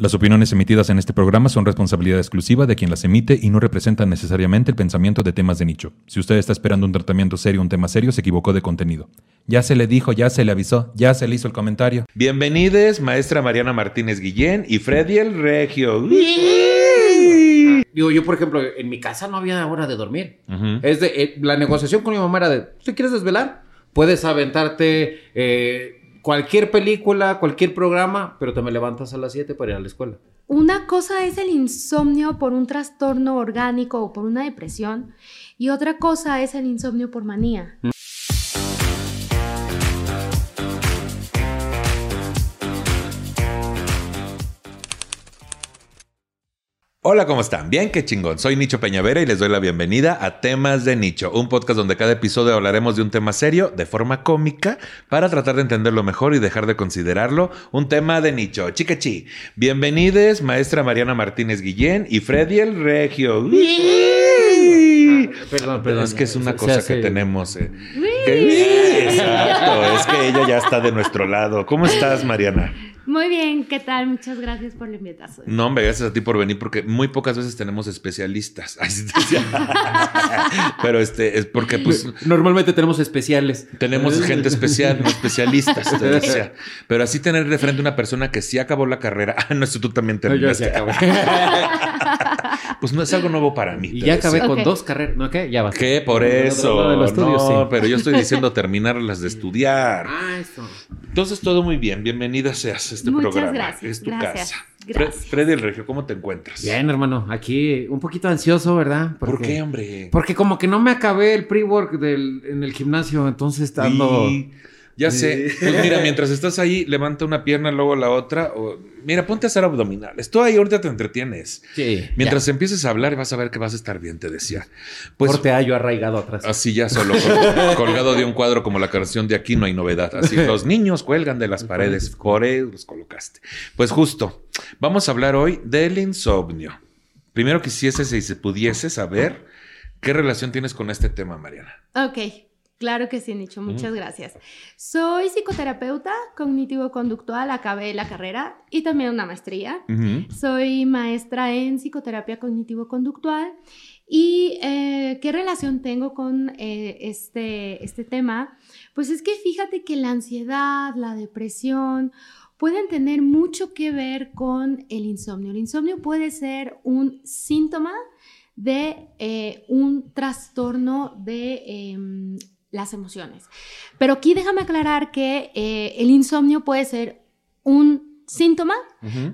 Las opiniones emitidas en este programa son responsabilidad exclusiva de quien las emite y no representan necesariamente el pensamiento de temas de nicho. Si usted está esperando un tratamiento serio, un tema serio, se equivocó de contenido. Ya se le dijo, ya se le avisó, ya se le hizo el comentario. Bienvenidos, maestra Mariana Martínez Guillén y Freddy el Regio. Digo, yo, por ejemplo, en mi casa no había hora de dormir. Es de, eh, la negociación con mi mamá era de, ¿te quieres desvelar? Puedes aventarte eh, cualquier película, cualquier programa, pero te me levantas a las 7 para ir a la escuela. Una cosa es el insomnio por un trastorno orgánico o por una depresión y otra cosa es el insomnio por manía. Hola, ¿cómo están? Bien, qué chingón. Soy Nicho Peñavera y les doy la bienvenida a Temas de Nicho, un podcast donde cada episodio hablaremos de un tema serio de forma cómica para tratar de entenderlo mejor y dejar de considerarlo un tema de nicho. Chicachi, bienvenides, maestra Mariana Martínez Guillén y Freddy el Regio. Perdón, perdón. Es que es una cosa que tenemos. eh. Exacto, es que ella ya está de nuestro lado. ¿Cómo estás, Mariana? Muy bien, ¿qué tal? Muchas gracias por la invitación. No, hombre, gracias a ti por venir, porque muy pocas veces tenemos especialistas. Ay, sí, te decía. Pero este es porque, pues, Normalmente tenemos especiales. tenemos gente especial, no especialistas. te decía. Pero así tener de frente una persona que sí acabó la carrera. Ah, no, eso tú también No, yo sí terminaste. acabé. Pues no es algo nuevo para mí. y ya decía. acabé con dos carreras. ¿No qué? Ya va. ¿Qué? Por eso. Lo de los estudios, no, sí. pero yo estoy diciendo terminarlas de estudiar. Ah, eso. Entonces, todo muy bien. Bienvenida seas a este Muchas programa. gracias, Es tu gracias, casa. gracias. Fre- Freddy el Regio, ¿cómo te encuentras? Bien, hermano. Aquí un poquito ansioso, ¿verdad? ¿Por qué, hombre? Porque como que no me acabé el pre-work en el gimnasio, entonces ando... Y- Ya sé. Pues mira, mientras estás ahí, levanta una pierna, luego la otra. O, mira, ponte a hacer abdominales. Tú ahí ahorita te entretienes. Sí. Mientras empieces a hablar, vas a ver que vas a estar bien, te decía. Pues Corte A yo arraigado atrás. así ya solo, col- colgado de un cuadro como la canción de Aquí no hay novedad. Así, los niños cuelgan de las paredes. Por eso los colocaste. Pues justo, vamos a hablar hoy del insomnio. Primero quisiese, si se pudiese saber, ¿qué relación tienes con este tema, Mariana? Ok, claro que sí, Nicho, muchas gracias. Soy psicoterapeuta cognitivo-conductual, acabé la carrera y también una maestría. Soy maestra en psicoterapia cognitivo-conductual. ¿Y eh, qué relación tengo con eh, este, este tema? Pues es que fíjate que la ansiedad, la depresión pueden tener mucho que ver con el insomnio. El insomnio puede ser un síntoma de eh, un trastorno de em, las emociones. Pero aquí déjame aclarar que eh, el insomnio puede ser un síntoma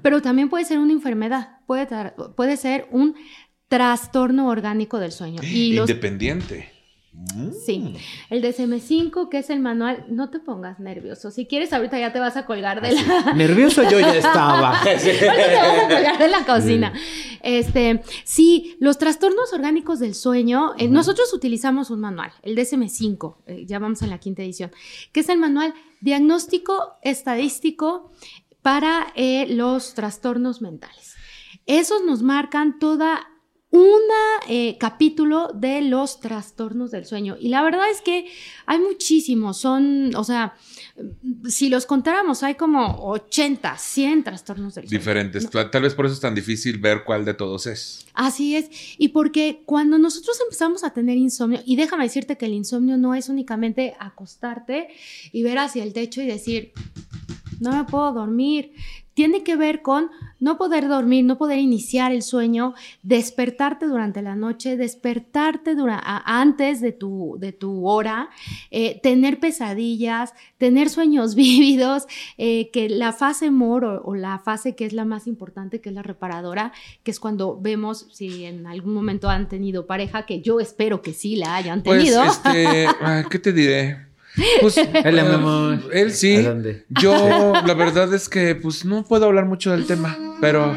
pero también puede ser una enfermedad, puede, puede ser un trastorno orgánico del sueño. Y los, Independiente. Mm. Sí. el DSM-5, que es el manual, no te pongas nervioso. Si quieres, ahorita ya te vas a colgar de la... Nervioso yo ya estaba. Te vas a colgar de la cocina. Este, sí, los trastornos orgánicos del sueño, eh, nosotros utilizamos un manual, el DSM-5, eh, ya vamos en la quinta edición, que es el manual diagnóstico estadístico para eh, los trastornos mentales. Esos nos marcan toda un capítulo de los trastornos del sueño. Y la verdad es que hay muchísimos, son, o sea, si los contáramos, hay como 80, 100 trastornos del sueño. Diferentes. Tal vez por eso es tan difícil ver cuál de todos es. Así es. Y porque cuando nosotros empezamos a tener insomnio, y déjame decirte que el insomnio no es únicamente acostarte y ver hacia el techo y decir, no me puedo dormir. Tiene que ver con no poder dormir, no poder iniciar el sueño, despertarte durante la noche, despertarte dura- a- antes de tu, de tu hora, eh, tener pesadillas, tener sueños vívidos, eh, que la fase MOR o, o la fase que es la más importante, que es la reparadora, que es cuando vemos si en algún momento han tenido pareja, que yo espero que sí la hayan Pues, tenido. este, ¿qué te diré? Pues, Hola, mi eh, amor. Él sí. ¿A dónde? Yo, la verdad es que, pues, no puedo hablar mucho del tema, pero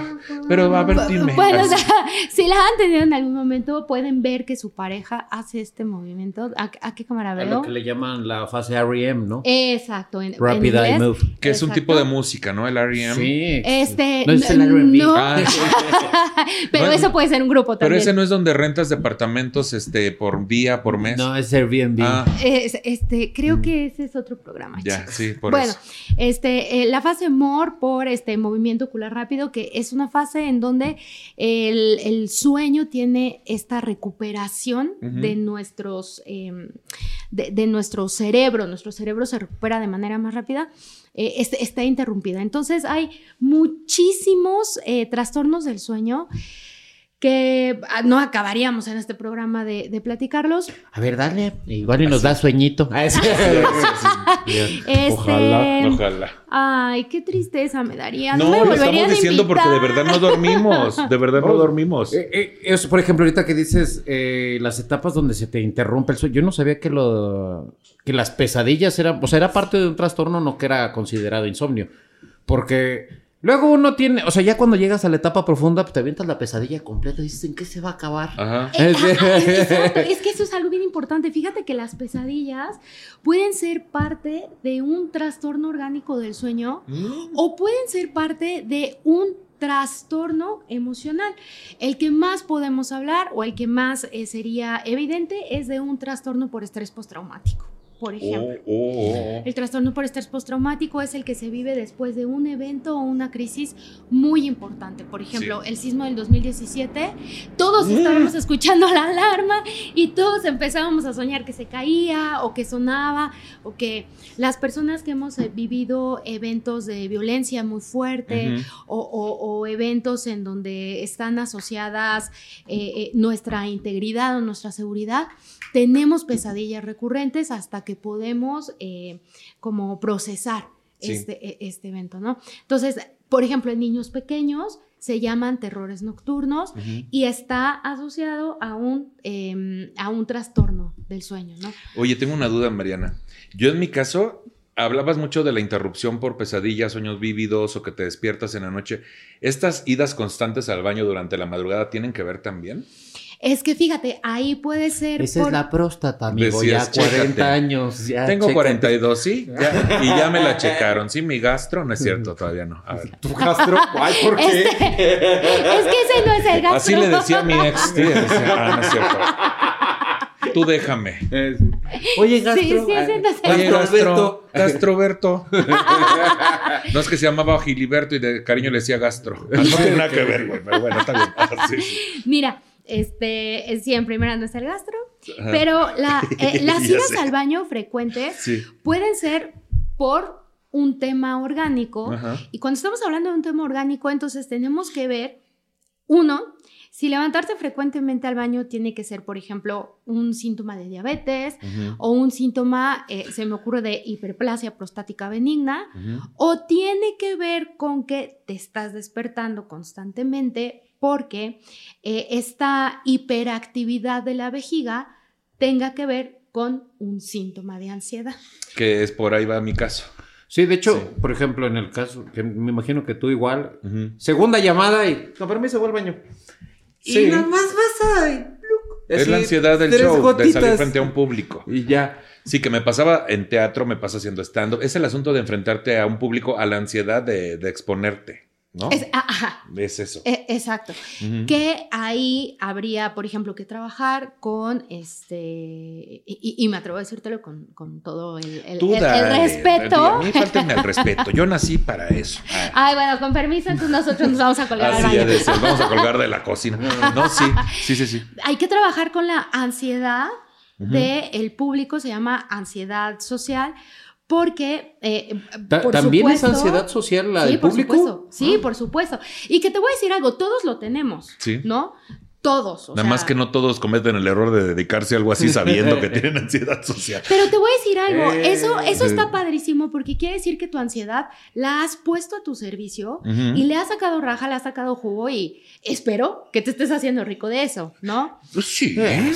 Pero a ver, dime. Bueno, o sea, si la han tenido en algún momento, pueden ver que su pareja hace este movimiento. ¿A, a qué cámara A veo? lo que le llaman la fase REM, ¿no? Exacto. En, en Rapid Eye inglés. Move. que es un Exacto. tipo de música, ¿no? El R.E.M. Sí. Este, No es el R&B. no, Ah, pero No, eso puede ser un grupo pero también. ese no es donde rentas departamentos este, por día, por mes. No, es Airbnb. Ah, Es- este, creo que ese es otro programa. ya, chicos. sí, por bueno, eso. este, eh, la fase MOR por este movimiento ocular rápido, que es una fase en donde el, el sueño tiene esta recuperación de nuestros em, de, de nuestro cerebro. Nuestro cerebro se recupera de manera más rápida. eh, este- está interrumpida. Entonces hay muchísimos eh, trastornos del sueño que ah, no acabaríamos en este programa de, de platicarlos. A ver, dale. Igual y nos da sueñito. Ah. Este, Ojalá, Ojalá. Ay, qué tristeza me daría. No, No, me lo estamos diciendo porque de verdad no dormimos. De verdad no dormimos. Eh, eh, eso, por ejemplo, ahorita que dices eh, las etapas donde se te interrumpe el sueño, yo no sabía que lo que las pesadillas eran, o sea, era parte de un trastorno, no que era considerado insomnio, porque luego uno tiene, o sea, ya cuando llegas a la etapa profunda, pues te avientas la pesadilla completa y dices, ¿en qué se va a acabar? Ajá. Eh, exacto, es que eso es algo bien importante. Fíjate que las pesadillas pueden ser parte de un trastorno orgánico del sueño o pueden ser parte de un trastorno emocional. El que más podemos hablar o el que más eh, sería evidente es de un trastorno por estrés postraumático, por ejemplo. Oh, oh, oh. El trastorno por estrés postraumático es el que se vive después de un evento o una crisis muy importante. Por ejemplo, el sismo del 2017, todos estábamos escuchando la alarma y todos empezábamos a soñar que se caía o que sonaba o que las personas que hemos eh, vivido eventos de violencia muy fuerte Ujú. o, o- o eventos en donde están asociadas eh, eh, nuestra integridad o nuestra seguridad, tenemos pesadillas recurrentes hasta que podemos eh, como procesar Sí. este, e- este evento, ¿no? Entonces, por ejemplo, en niños pequeños se llaman terrores nocturnos y está asociado a un, em, a un trastorno del sueño, ¿no? Oye, tengo una duda, Mariana. Yo en mi caso, hablabas mucho de la interrupción por pesadillas, sueños vívidos o que te despiertas en la noche. ¿Estas idas constantes al baño durante la madrugada tienen que ver también? Es que fíjate, ahí puede ser... Esa es por- la próstata, amigo, Decías, ya 40 chécate. años. Ya, Tengo chécate. 42, sí. ya- y ya me la checaron. Sí, mi gastro, no es cierto, todavía no. A ver. ¿Tu gastro? Ay, ¿por qué? Este- es que ese no es el gastro. Así le decía a mi ex. Sí, le decía, ah, no es cierto. Tú déjame. Oye, gastro. Sí, sí, ese no es Oye, Gastroberto. Gastro, Gastroberto. No es que se llamaba Giliberto y de cariño le decía Gastro. No tiene nada que ver, güey, pero bueno, está bien. Ah, sí. Mira, este, sí, en primera no es el gastro, Ajá. pero la, eh, las idas al baño frecuentes Sí. pueden ser por un tema orgánico. Ajá. Y cuando estamos hablando de un tema orgánico, entonces tenemos que ver, uno, si levantarte frecuentemente al baño tiene que ser, por ejemplo, un síntoma de diabetes o un síntoma, eh, se me ocurre, de hiperplasia prostática benigna, o tiene que ver con que te estás despertando constantemente porque eh, esta hiperactividad de la vejiga tenga que ver con un síntoma de ansiedad. Que es por ahí va mi caso. Sí, de hecho, Sí. por ejemplo, en el caso, que me imagino que tú igual, segunda llamada y con permiso, voy al baño. Sí. Y nada más vas a... Es la ansiedad del show, de salir frente a un público. Y ya. Sí, que me pasaba en teatro, me pasa haciendo stand-up. Es el asunto de enfrentarte a un público, a la ansiedad de, de exponerte, ¿no? Es- ah, ajá, Es eso. e- exacto. Que ahí habría, por ejemplo, que trabajar con este, y, me atrevo a decírtelo con, con todo el, el- Tú el- el dale, respeto. A mí faltenme el respeto. Yo nací para eso. Ay, bueno, con permiso, entonces nosotros nos vamos a colgar Así decías, vamos a colgar de la cocina. No, sí, sí, sí, sí. Hay que trabajar con la ansiedad Ujú. del público, se llama ansiedad social, porque eh, Ta- por ¿También es ansiedad social la sí, del por público? supuesto. Sí, Ah. por supuesto. Y que te voy a decir algo, todos lo tenemos, Sí. ¿no? Todos. o Nada sea, más que no todos cometen el error de dedicarse a algo así sabiendo que tienen ansiedad social. Pero te voy a decir algo, Eh, eso, eso sí. está padrísimo porque quiere decir que tu ansiedad la has puesto a tu servicio y le has sacado raja, le has sacado jugo y espero que te estés haciendo rico de eso, ¿no? Pues sí. Eh.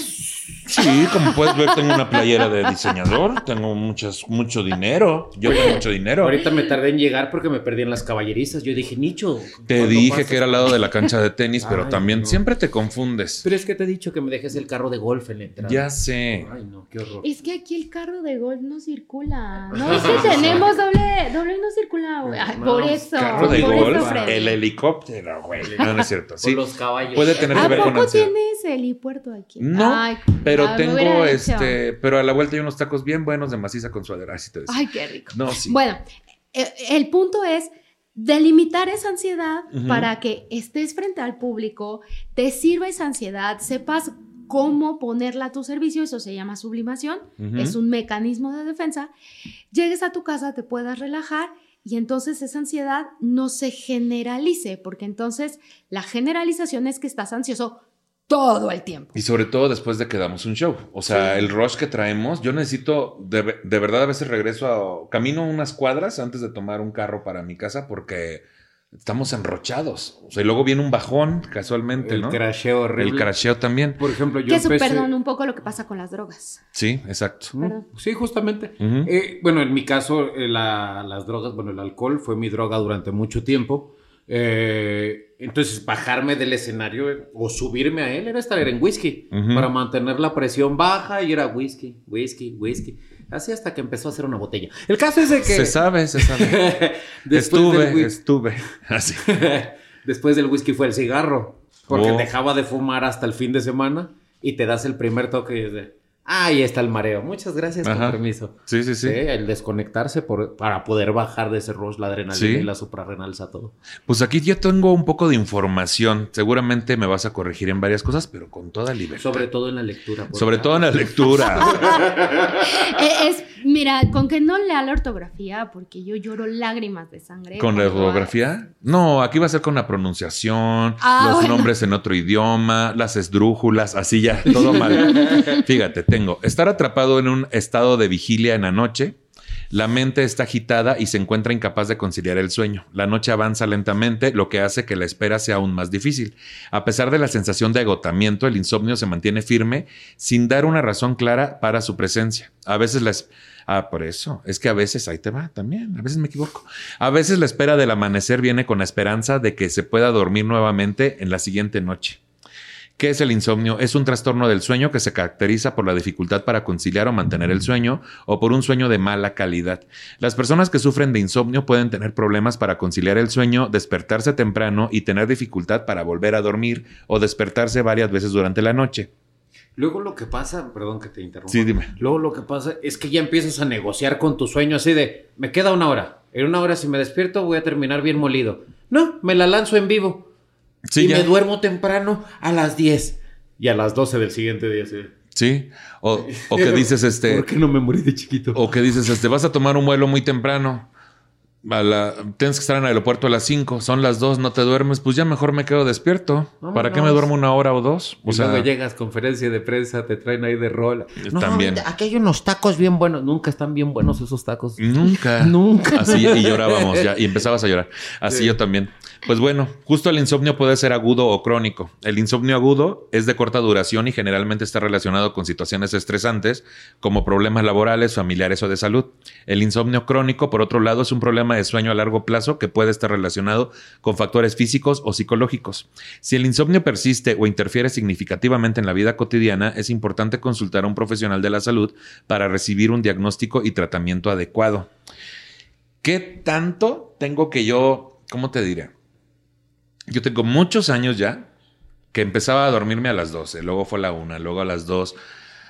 Sí, como puedes ver, tengo una playera de diseñador, tengo muchas, mucho dinero. Yo tengo mucho dinero. Ahorita me tardé en llegar porque me perdí en las caballerizas. Yo dije, Nicho. Te ¿cuándo dije pasas? que era al lado de la cancha de tenis, pero Ay, también no. siempre te confundes. Pero es que te he dicho que me dejes el carro de golf en la entrada. Ya sé. Ay, no, qué horror. Es que aquí el carro de golf no circula. No, sí tenemos doble, doble no circula, güey. No, por eso. Carro de eso, golf, el helicóptero, güey. No, no es cierto. Sí, los caballos. puede tener que ¿A ver con poco tienes helipuerto aquí? No, Ay, pero ah, me tengo este, pero a la vuelta hay unos tacos bien buenos de maciza con suadera, así te decía. Ay, qué rico. No, sí. Bueno, eh, el punto es delimitar esa ansiedad para que estés frente al público, te sirva esa ansiedad, sepas cómo ponerla a tu servicio, eso se llama sublimación, es un mecanismo de defensa, llegues a tu casa, te puedas relajar y entonces esa ansiedad no se generalice, porque entonces la generalización es que estás ansioso todo el tiempo. Y sobre todo después de que damos un show. O sea, el rush que traemos, yo necesito, de, de verdad a veces regreso a, camino unas cuadras antes de tomar un carro para mi casa porque estamos enrochados. O sea, y luego viene un bajón casualmente, El ¿no? crasheo horrible. El crasheo también. Por ejemplo, yo Que eso, empecé... perdón, un poco lo que pasa con las drogas. Sí, exacto. Mm, Perdón. Sí, justamente. Eh, bueno, en mi caso, eh, la- las drogas, bueno, el alcohol fue mi droga durante mucho tiempo. Eh, entonces, bajarme del escenario eh, o subirme a él era estar en whisky para mantener la presión baja y era whisky, whisky, whisky. Así hasta que empezó a hacer una botella. El caso es de que. Se sabe, se sabe. estuve, del, estuve. Así. después del whisky fue el cigarro. Porque Oh. dejaba de fumar hasta el fin de semana y te das el primer toque y es de. Ahí está el mareo. Muchas gracias, con Ajá. permiso. Sí, sí, sí. Sí, el desconectarse por- para poder bajar de ese rush la adrenalina Sí. y la suprarrenal a todo. Pues aquí yo tengo un poco de información. Seguramente me vas a corregir en varias cosas, pero con toda libertad. Sobre todo en la lectura. Sobre acá. todo en la lectura. Eh, es, mira, con que no lea la ortografía, porque yo lloro lágrimas de sangre. ¿Con la ortografía? No, aquí va a ser con la pronunciación, Ah, los bueno. nombres en otro idioma, las esdrújulas, así ya, todo mal. Fíjate, tengo estar atrapado en un estado de vigilia en la noche. La mente está agitada y se encuentra incapaz de conciliar el sueño. La noche avanza lentamente, lo que hace que la espera sea aún más difícil. A pesar de la sensación de agotamiento, el insomnio se mantiene firme sin dar una razón clara para su presencia. A veces las... Ah, por eso. Es que a veces, ahí te va también, a veces me equivoco. A veces la espera del amanecer viene con la esperanza de que se pueda dormir nuevamente en la siguiente noche. ¿Qué es el insomnio? Es un trastorno del sueño que se caracteriza por la dificultad para conciliar o mantener el sueño o por un sueño de mala calidad. Las personas que sufren de insomnio pueden tener problemas para conciliar el sueño, despertarse temprano y tener dificultad para volver a dormir o despertarse varias veces durante la noche. Luego lo que pasa, perdón que te interrumpa. Sí, dime. Luego lo que pasa es que ya empiezas a negociar con tu sueño así de, me queda una hora. En una hora si me despierto voy a terminar bien molido. No, me la lanzo en vivo. Sí, y ya. me duermo temprano a las 10. Y a las 12 del siguiente día. de, Sí. O, o que dices este. ¿Por qué no me morí de chiquito? O que dices, este, vas a tomar un vuelo muy temprano. A la- tienes que estar en el aeropuerto a las 5, son las 2, no te duermes, pues ya mejor me quedo despierto. ¿Para qué me duermo una hora o dos? O y sea, luego llegas, conferencia de prensa, te traen ahí de rol. También. aquí hay unos tacos bien buenos. Nunca están bien buenos esos tacos. nunca. Nunca. Así, y llorábamos ya, y empezabas a llorar. Así Sí. yo también. Pues bueno, justo el insomnio puede ser agudo o crónico. El insomnio agudo es de corta duración y generalmente está relacionado con situaciones estresantes como problemas laborales, familiares o de salud. El insomnio crónico, por otro lado, es un problema de sueño a largo plazo que puede estar relacionado con factores físicos o psicológicos. Si el insomnio persiste o interfiere significativamente en la vida cotidiana, es importante consultar a un profesional de la salud para recibir un diagnóstico y tratamiento adecuado. ¿Qué tanto tengo que yo, cómo te diré? Yo tengo muchos años ya que empezaba a dormirme a las 12, luego fue a la 1, luego a las 2.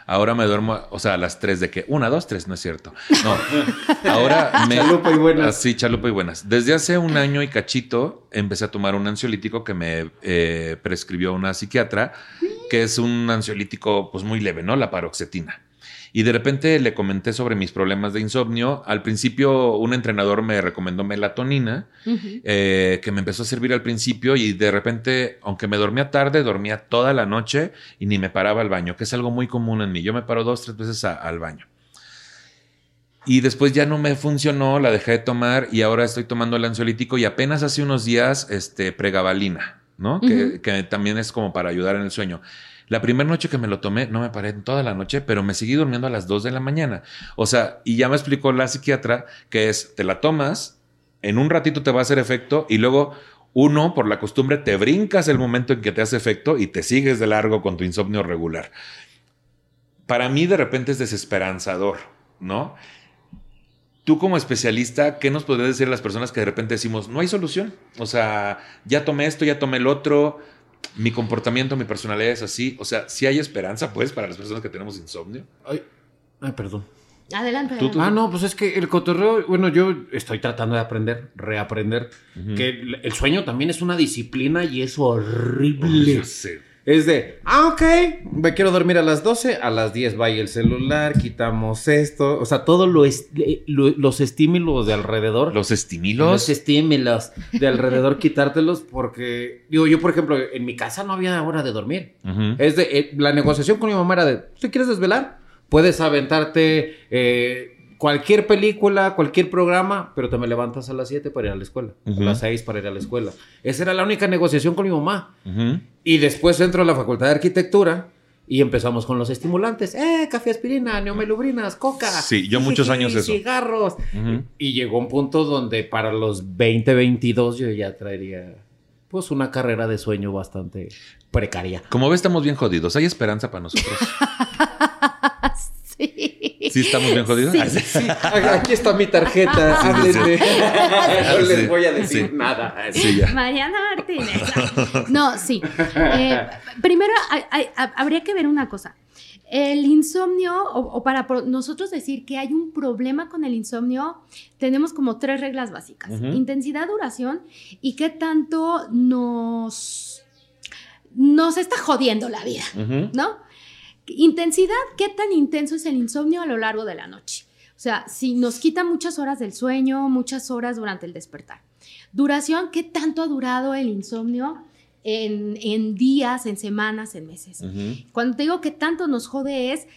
Ahora me duermo, o sea, a las 3 de que, 1, 2, 3, no es cierto. No, ahora me... Chalupa y buenas. Así, chalupa y buenas. Desde hace un año y cachito empecé a tomar un ansiolítico que me eh, prescribió una psiquiatra, que es un ansiolítico pues muy leve, ¿no? La paroxetina. Y de repente le comenté sobre mis problemas de insomnio. Al principio un entrenador me recomendó melatonina, eh, que me empezó a servir al principio y de repente, aunque me dormía tarde, dormía toda la noche y ni me paraba al baño, que es algo muy común en mí. Yo me paro dos, tres veces a- al baño. Y después ya no me funcionó, la dejé de tomar y ahora estoy tomando el ansiolítico y apenas hace unos días, este, pregabalina. ¿No? que, que también es como para ayudar en el sueño. La primera noche que me lo tomé, no me paré en toda la noche, pero me seguí durmiendo a las 2 de la mañana. O sea, y ya me explicó la psiquiatra que es, te la tomas, en un ratito te va a hacer efecto y luego uno, por la costumbre, te brincas el momento en que te hace efecto y te sigues de largo con tu insomnio regular. Para mí de repente es desesperanzador, ¿no? Tú como especialista, ¿qué nos podrías decir a las personas que de repente decimos, no hay solución? O sea, ya tomé esto, ya tomé el otro, mi comportamiento, mi personalidad es así. O sea, si hay esperanza, pues, para las personas que tenemos insomnio. Ay, ay perdón. Adelante. Tú- tú- Ah, no, pues es que el cotorreo, bueno, yo estoy tratando de aprender, reaprender, que el sueño también es una disciplina y es horrible. Es de, ah, ok, me quiero dormir a las 12, a las 10 vaya el celular, quitamos esto, o sea, todos lo est- eh, lo- los estímulos de alrededor. Los estímulos. Los estímulos de alrededor, quitártelos, porque, digo, yo, por ejemplo, en mi casa no había hora de dormir. Es de, eh, la negociación con mi mamá era de, ¿te quieres desvelar? Puedes aventarte eh, cualquier película, cualquier programa, pero te me levantas a las 7 para ir a la escuela, a las 6 para ir a la escuela. Esa era la única negociación con mi mamá. Ujú. Y después entro a la facultad de arquitectura y empezamos con los estimulantes. ¡Eh, café aspirina, neomelubrinas, coca! Sí, yo muchos años eso. Cigarros. Ujú. Y llegó un punto donde para los 2022 yo ya traería pues una carrera de sueño bastante precaria. Como ves, estamos bien jodidos. ¿Hay esperanza para nosotros? Sí. ¿Sí estamos bien jodidos? Sí. Ah, sí. Sí, aquí está mi tarjeta. Sí, sí, sí. háblenme. No les Sí, voy a decir sí. nada. Sí, ya. Mariana Martínez. No, sí. Eh, primero, hay- hay- habría que ver una cosa. El insomnio, o, o para nosotros decir que hay un problema con el insomnio, tenemos como tres reglas básicas. Intensidad, duración y qué tanto nos, nos está jodiendo la vida. ¿no? Intensidad, ¿qué tan intenso es el insomnio a lo largo de la noche? O sea, si nos quita muchas horas del sueño, muchas horas durante el despertar. Duración, ¿qué tanto ha durado el insomnio en, en días, en semanas, en meses? Ujú. Cuando te digo que tanto nos jode es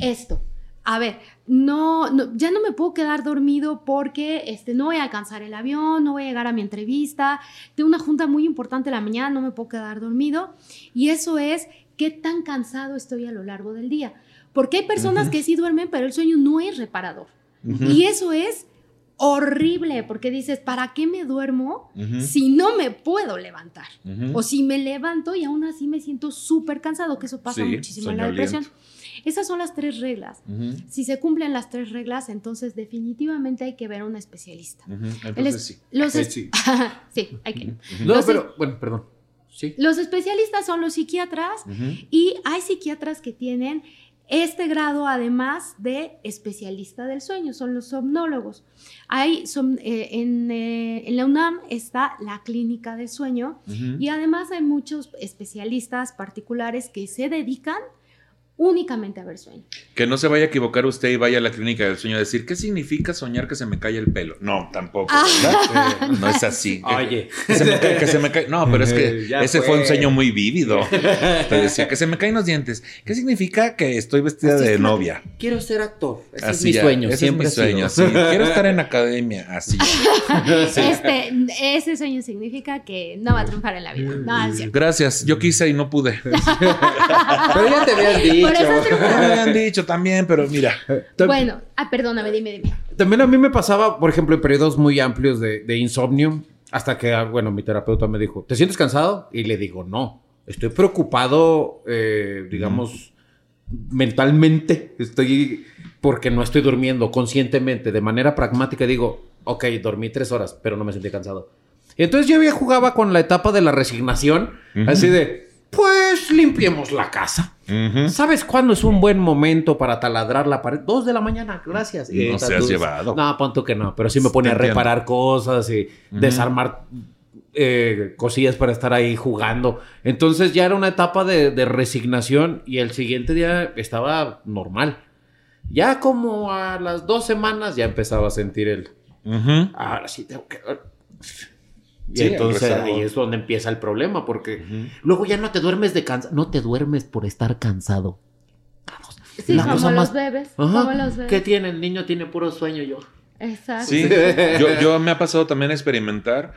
esto. A ver, no, no- ya no me puedo quedar dormido porque este, no voy a alcanzar el avión, no voy a llegar a mi entrevista, tengo una junta muy importante en la mañana, no me puedo quedar dormido. Y eso es qué tan cansado estoy a lo largo del día. Porque hay personas que sí duermen, pero el sueño no es reparador. Y eso es horrible, porque dices, ¿para qué me duermo si no me puedo levantar? O si me levanto y aún así me siento súper cansado, que eso pasa Sí, muchísimo en la depresión. Esas son las tres reglas. Si se cumplen las tres reglas, entonces definitivamente hay que ver a un especialista. Entonces es- sí. Los Sí, es- sí. sí, hay que. No, Los- pero, bueno, perdón. Sí. Los especialistas son los psiquiatras y hay psiquiatras que tienen este grado además de especialista del sueño, son los somnólogos. Hay eh, en, eh, en la UNAM está la clínica del sueño y además hay muchos especialistas particulares que se dedican únicamente a ver sueño. Que no se vaya a equivocar usted y vaya a la clínica del sueño a decir, ¿qué significa soñar que se me cae el pelo? No, tampoco, Ah. ¿verdad? No es así. Oye. Que se me cae, que se me cae- No, pero es que Ya ese fue. fue. un sueño muy vívido. Te decía que se me caen los dientes. ¿Qué significa que estoy vestida Así de novia? Quiero ser actor. Ese Así es mi ya, sueño. Ese siempre es mi sueño. sí. Quiero estar en academia. Así. Este, ese sueño significa que no va a triunfar en la vida. No. Gracias. Yo quise y no pude. Pero ya te habían dicho. Ya me habían dicho también, pero mira. Bueno, ah, perdóname, dime, dime. También a mí me pasaba, por ejemplo, en periodos muy amplios de, de insomnio, hasta que, ah, bueno, mi terapeuta me dijo, ¿te sientes cansado? Y le digo, no, estoy preocupado, eh, digamos, mentalmente, estoy, porque no estoy durmiendo conscientemente, de manera pragmática, digo, ok, dormí tres horas, pero no me sentí cansado. Entonces yo ya jugaba con la etapa de la resignación, así de, pues limpiemos la casa. ¿Sabes cuándo es un buen momento para taladrar la pared? Dos de la mañana, gracias. Y No seas tú- llevado. No, pon que no, pero sí me pone a reparar cosas y desarmar eh, cosillas para estar ahí jugando. Entonces ya era una etapa de, de resignación y el siguiente día estaba normal. Ya como a las dos semanas ya empezaba a sentir el... Ahora sí tengo que... Y Sí, entonces ahí es donde empieza el problema, porque luego ya no te duermes de cansado, no te duermes por estar cansado. Sí, La como cosa los más- bebés. Como los bebés. ¿Qué tiene? El niño tiene puro sueño yo. Exacto. Sí, yo, yo me ha pasado también experimentar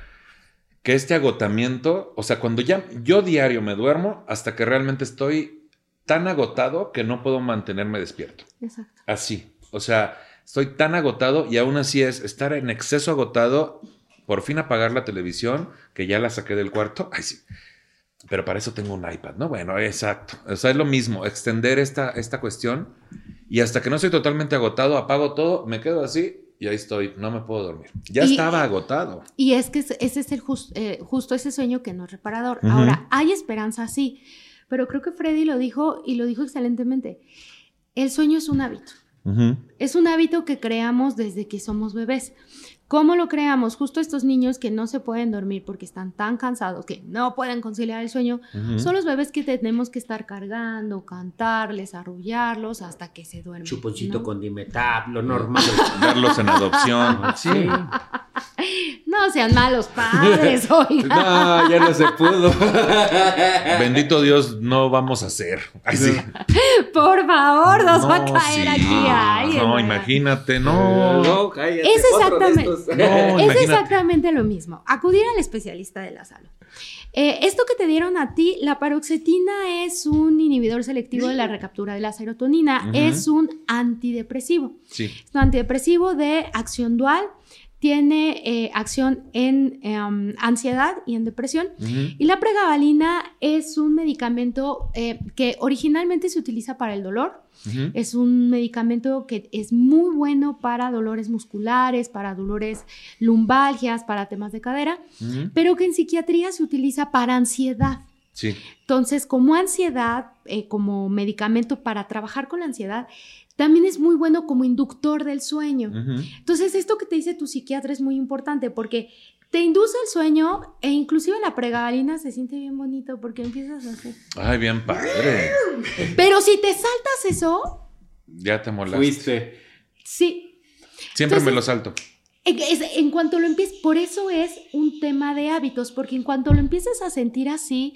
que este agotamiento, o sea, cuando ya yo diario me duermo hasta que realmente estoy tan agotado que no puedo mantenerme despierto. Exacto. Así, o sea, estoy tan agotado y aún así es estar en exceso agotado, por fin apagar la televisión, que ya la saqué del cuarto. Ay, sí. Pero para eso tengo un iPad, ¿no? Bueno, exacto. O sea, es lo mismo, extender esta, esta cuestión y hasta que no estoy totalmente agotado, apago todo, me quedo así y ahí estoy, no me puedo dormir. Ya Y- estaba agotado. Y es que ese es el eh, justo ese sueño que no es reparador. Ahora, hay esperanza, sí, pero creo que Freddy lo dijo y lo dijo excelentemente. El sueño es un hábito. Es un hábito que creamos desde que somos bebés. ¿Cómo lo creamos? Justo estos niños que no se pueden dormir porque están tan cansados que no pueden conciliar el sueño, son los bebés que tenemos que estar cargando, cantarles, arrullarlos hasta que se duermen. Chuponcito ¿no? con dimetap, lo normal. Darlos en adopción. Sí. No sean malos padres, oiga. No, ya no se pudo. Bendito Dios, no vamos a hacer. Ay, sí. Por favor, nos va a No, caer sí. aquí. Ay, no, imagínate, no. No, cállate, Es otro de exactamente- No, es imagínate. exactamente lo mismo. Acudir al especialista de la salud. Eh, esto que te dieron a ti, la paroxetina es un inhibidor selectivo de la recaptura de la serotonina. Es un antidepresivo. Sí. Es un antidepresivo de acción dual. Tiene eh, acción en em, ansiedad y en depresión. Y la pregabalina es un medicamento eh, que originalmente se utiliza para el dolor. Es un medicamento que es muy bueno para dolores musculares, para dolores lumbalgias, para temas de cadera, pero que en psiquiatría se utiliza para ansiedad. Sí. Entonces, como ansiedad, eh, como medicamento para trabajar con la ansiedad, también es muy bueno como inductor del sueño. Entonces, esto que te dice tu psiquiatra es muy importante porque te induce el sueño e inclusive la pregabalina se siente bien bonito porque empiezas a hacer. Ay, bien padre. Pero si te saltas eso, Ya te molaste. Fuiste. sí, Siempre me lo salto. En, cuanto lo empieces, por eso es un tema de hábitos, porque en cuanto lo empieces a sentir así,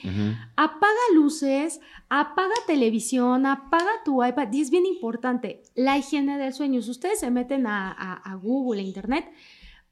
apaga luces, apaga televisión, apaga tu iPad, y es bien importante, la higiene del sueño. Si ustedes se meten a, a- a Google, a Internet,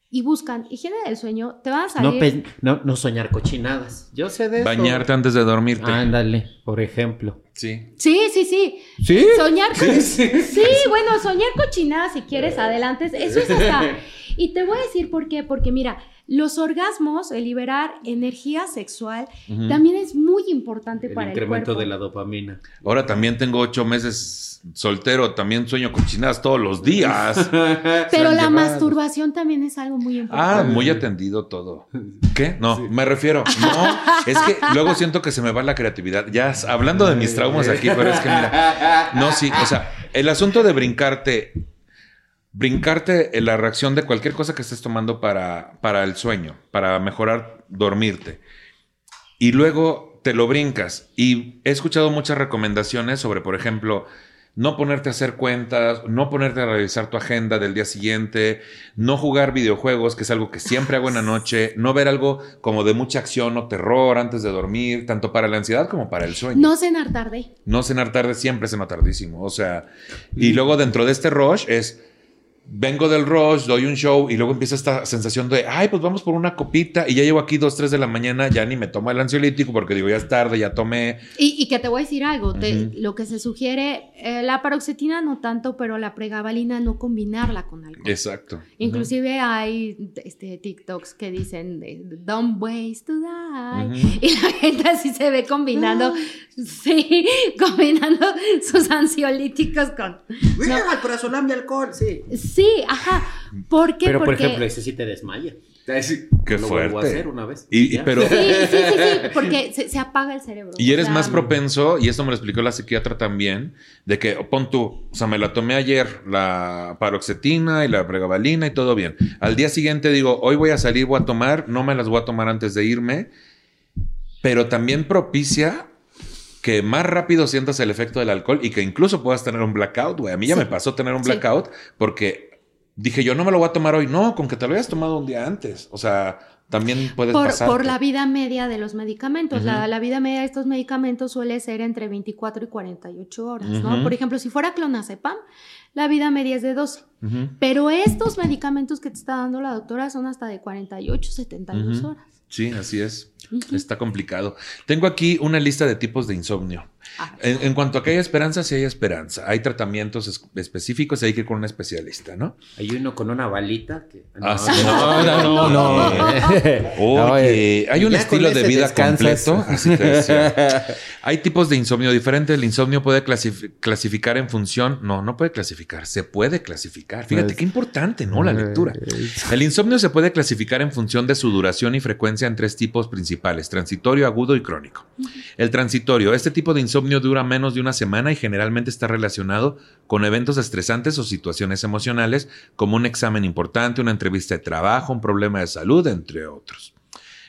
y buscan higiene del sueño, te van a salir... No, no, no soñar cochinadas. Yo sé de eso. Bañarte antes de dormirte. Ándale, por ejemplo. Sí. Sí, sí, sí. ¿Sí? Soñar. Sí, Sí, sí. bueno, soñar cochinadas si quieres, adelante. Eso es hasta... Y te voy a decir por qué. Porque mira, los orgasmos, el liberar energía sexual, también es muy importante El para el incremento cuerpo. de la dopamina. Ahora también tengo ocho meses soltero. También sueño cochinadas todos los días. Pero la masturbación también es algo muy Ah, importante. muy atendido todo. ¿Qué? No, me refiero. No, es que luego siento que se me va la creatividad. Ya hablando de mis traumas aquí, pero es que mira. No, sí, o sea, el asunto de brincarte, brincarte en la reacción de cualquier cosa que estés tomando para, para el sueño, para mejorar dormirte. Y luego te lo brincas. Y he escuchado muchas recomendaciones sobre, por ejemplo, no ponerte a hacer cuentas, no ponerte a revisar tu agenda del día siguiente, no jugar videojuegos, que es algo que siempre hago en la noche, no ver algo como de mucha acción o terror antes de dormir, tanto para la ansiedad como para el sueño. No cenar tarde. No cenar tarde siempre ceno tardísimo. O sea, y luego dentro de este rush es. Vengo del rush, doy un show y luego empieza esta sensación de, ay, pues vamos por una copita y ya llego aquí dos, tres de la mañana, ya ni me tomo el ansiolítico porque digo, ya es tarde, ya tomé. Y, y que te voy a decir algo, te- lo que se sugiere, eh, la paroxetina no tanto, pero la pregabalina no combinarla con alcohol. Exacto. Inclusive hay este, TikToks que dicen Don't waste to die. Y la gente así se ve combinando, sí, combinando sus ansiolíticos con... Mira, el corazón mi alcohol, sí. Sí, ajá. ¿Por qué? Pero, por Porque... ejemplo, ese sí te desmaya. Qué Lo vuelvo a fuerte. hacer una vez. Y, y- Ya. pero, Sí, sí, sí, sí, porque se, se apaga el cerebro. y o eres sea, más propenso, y esto me lo explicó la psiquiatra también, de que pon tú, o sea, me la tomé ayer, la paroxetina y la pregabalina y todo bien. Al día siguiente digo, hoy voy a salir, voy a tomar, no me las voy a tomar antes de irme, pero también propicia que más rápido sientas el efecto del alcohol y que incluso puedas tener un blackout, güey. A mí ya Sí. me pasó tener un Sí. blackout porque dije, yo no me lo voy a tomar hoy. No, con que te lo hayas tomado un día antes. O sea, también puedes por, pasar. por la vida media de los medicamentos. la, vida media de estos medicamentos suele ser entre 24 y 48 horas, ¿no? Ujú. Por ejemplo, si fuera clonazepam, la vida media es de 12. Pero estos medicamentos que te está dando la doctora son hasta de 48, 72 Ujú. horas. Sí, así es. Está complicado. Tengo aquí una lista de tipos de insomnio. Ah. En, en cuanto a que hay esperanza, sí hay esperanza. Hay tratamientos es- específicos y hay que ir con un especialista, ¿no? Hay uno con una balita que. Ah, sí. no, no, no. no. Oye, No, hay un estilo de vida descansas. completo. Así te decía. Hay tipos de insomnio diferentes. El insomnio puede clasif- clasificar en función. No, no puede clasificar. Se puede clasificar. Fíjate Pues- qué importante, ¿no? La lectura. El insomnio se puede clasificar en función de su duración y frecuencia en tres tipos principales: transitorio, agudo y crónico. El transitorio, este tipo de insomnio dura menos de una semana y generalmente está relacionado con eventos estresantes o situaciones emocionales, como un examen importante, una entrevista de trabajo, un problema de salud, entre otros.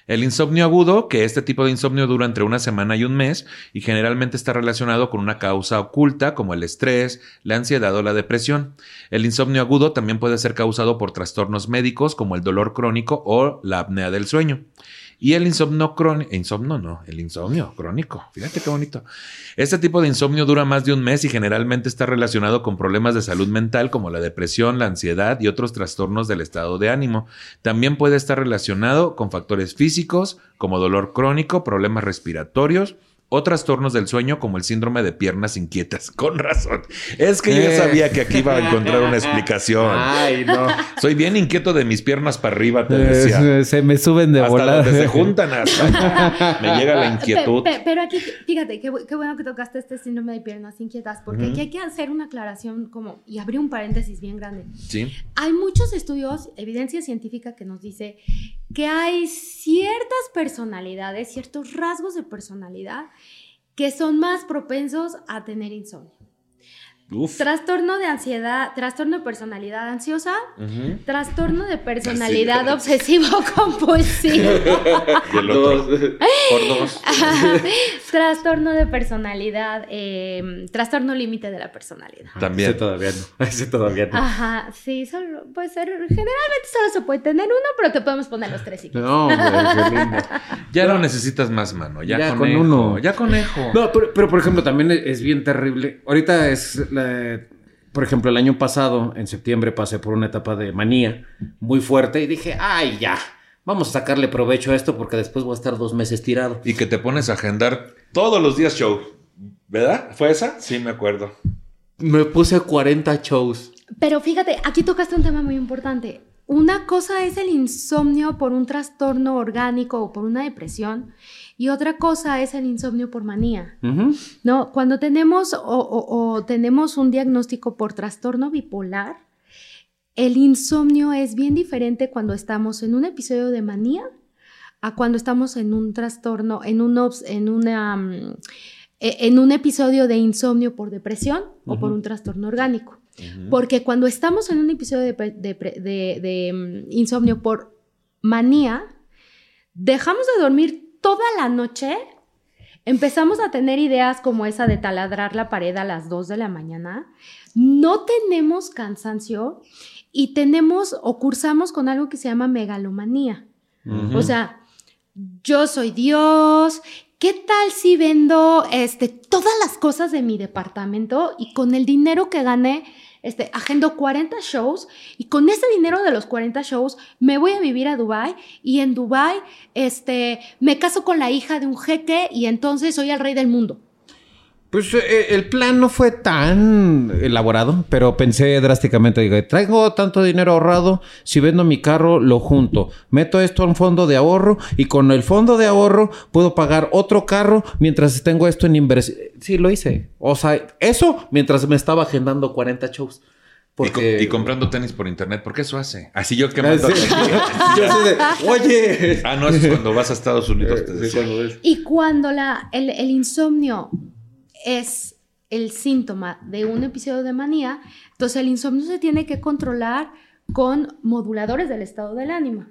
El insomnio agudo, que este tipo de insomnio dura entre una semana y un mes y generalmente está relacionado con una causa oculta como el estrés, la ansiedad o la depresión. El insomnio agudo también puede ser causado por trastornos médicos como el dolor crónico o la apnea del sueño. Y el insomnio crónico, insomnio no, el insomnio crónico, fíjate qué bonito. Este tipo de insomnio dura más de un mes y generalmente está relacionado con problemas de salud mental como la depresión, la ansiedad y otros trastornos del estado de ánimo. También puede estar relacionado con factores físicos como dolor crónico, problemas respiratorios o trastornos del sueño como el síndrome de piernas inquietas. Con razón. Es que yo ya Eh. sabía que aquí iba a encontrar una explicación. Ay, no. Soy bien inquieto de mis piernas para arriba, te decía. Eh, se me suben de Hasta volada. donde se juntan hasta me llega la inquietud. Pe- pe- pero aquí, fíjate, qué, bu- qué bueno que tocaste este síndrome de piernas inquietas, porque aquí hay que hacer una aclaración como, y abrir un paréntesis bien grande. Sí. Hay muchos estudios, evidencia científica que nos dice que hay ciertas personalidades, ciertos rasgos de personalidad que son más propensos a tener insomnio. Uf. Trastorno de ansiedad, trastorno de personalidad ansiosa, trastorno de personalidad Así. obsesivo-compulsivo. Y el otro. Por dos. trastorno de personalidad, eh, trastorno límite de la personalidad. También. Ese todavía no. Ese todavía no. Ajá, sí, solo puede ser, generalmente solo se puede tener uno, pero te podemos poner los tres quieres. No. Ya no necesitas más mano. Ya, Ya con uno. Ya conejo. No, pero, pero, por ejemplo, también es- es bien terrible. Ahorita es, la- por ejemplo, el año pasado, en septiembre, pasé por una etapa de manía muy fuerte y dije, ay, ya, vamos a sacarle provecho a esto porque después voy a estar dos meses tirado. Y que te pones a agendar todos los días show. ¿Verdad? ¿Fue esa? Sí, me acuerdo. Me puse 40 shows. Pero fíjate, aquí tocaste un tema muy importante. Una cosa es el insomnio por un trastorno orgánico o por una depresión y otra cosa es el insomnio por manía. No, cuando tenemos o, o- o tenemos un diagnóstico por trastorno bipolar, el insomnio es bien diferente cuando estamos en un episodio de manía a cuando estamos en un trastorno, en un, obs- en una, mm, e- en un episodio de insomnio por depresión o por un trastorno orgánico. Porque cuando estamos en un episodio de, pre- de pre- de- de, mm, insomnio por manía, dejamos de dormir toda la noche, empezamos a tener ideas como esa de taladrar la pared a las 2 de la mañana, no tenemos cansancio y tenemos o cursamos con algo que se llama megalomanía. O sea, yo soy Dios. ¿Qué tal si vendo este, todas las cosas de mi departamento y con el dinero que gané, este, agendo 40 shows y con ese dinero de los 40 shows me voy a vivir a Dubai y en Dubai este, me caso con la hija de un jeque y entonces soy el rey del mundo? Pues eh, el plan no fue tan elaborado, pero pensé drásticamente, digo, traigo tanto dinero ahorrado, si vendo mi carro lo junto, meto esto a un fondo de ahorro y con el fondo de ahorro puedo pagar otro carro mientras tengo esto en inversión. Sí, lo hice. O sea, eso mientras me estaba agendando 40 shows. Y, co- y comprando tenis por internet. ¿Por qué eso hace? Así yo que Ah, mando. sí. Yo así de, oye. Ah, no, eso es cuando vas a Estados Unidos. te decía. Y cuando la, el, el insomnio es el síntoma de un episodio de manía, entonces el insomnio se tiene que controlar con moduladores del estado del ánimo,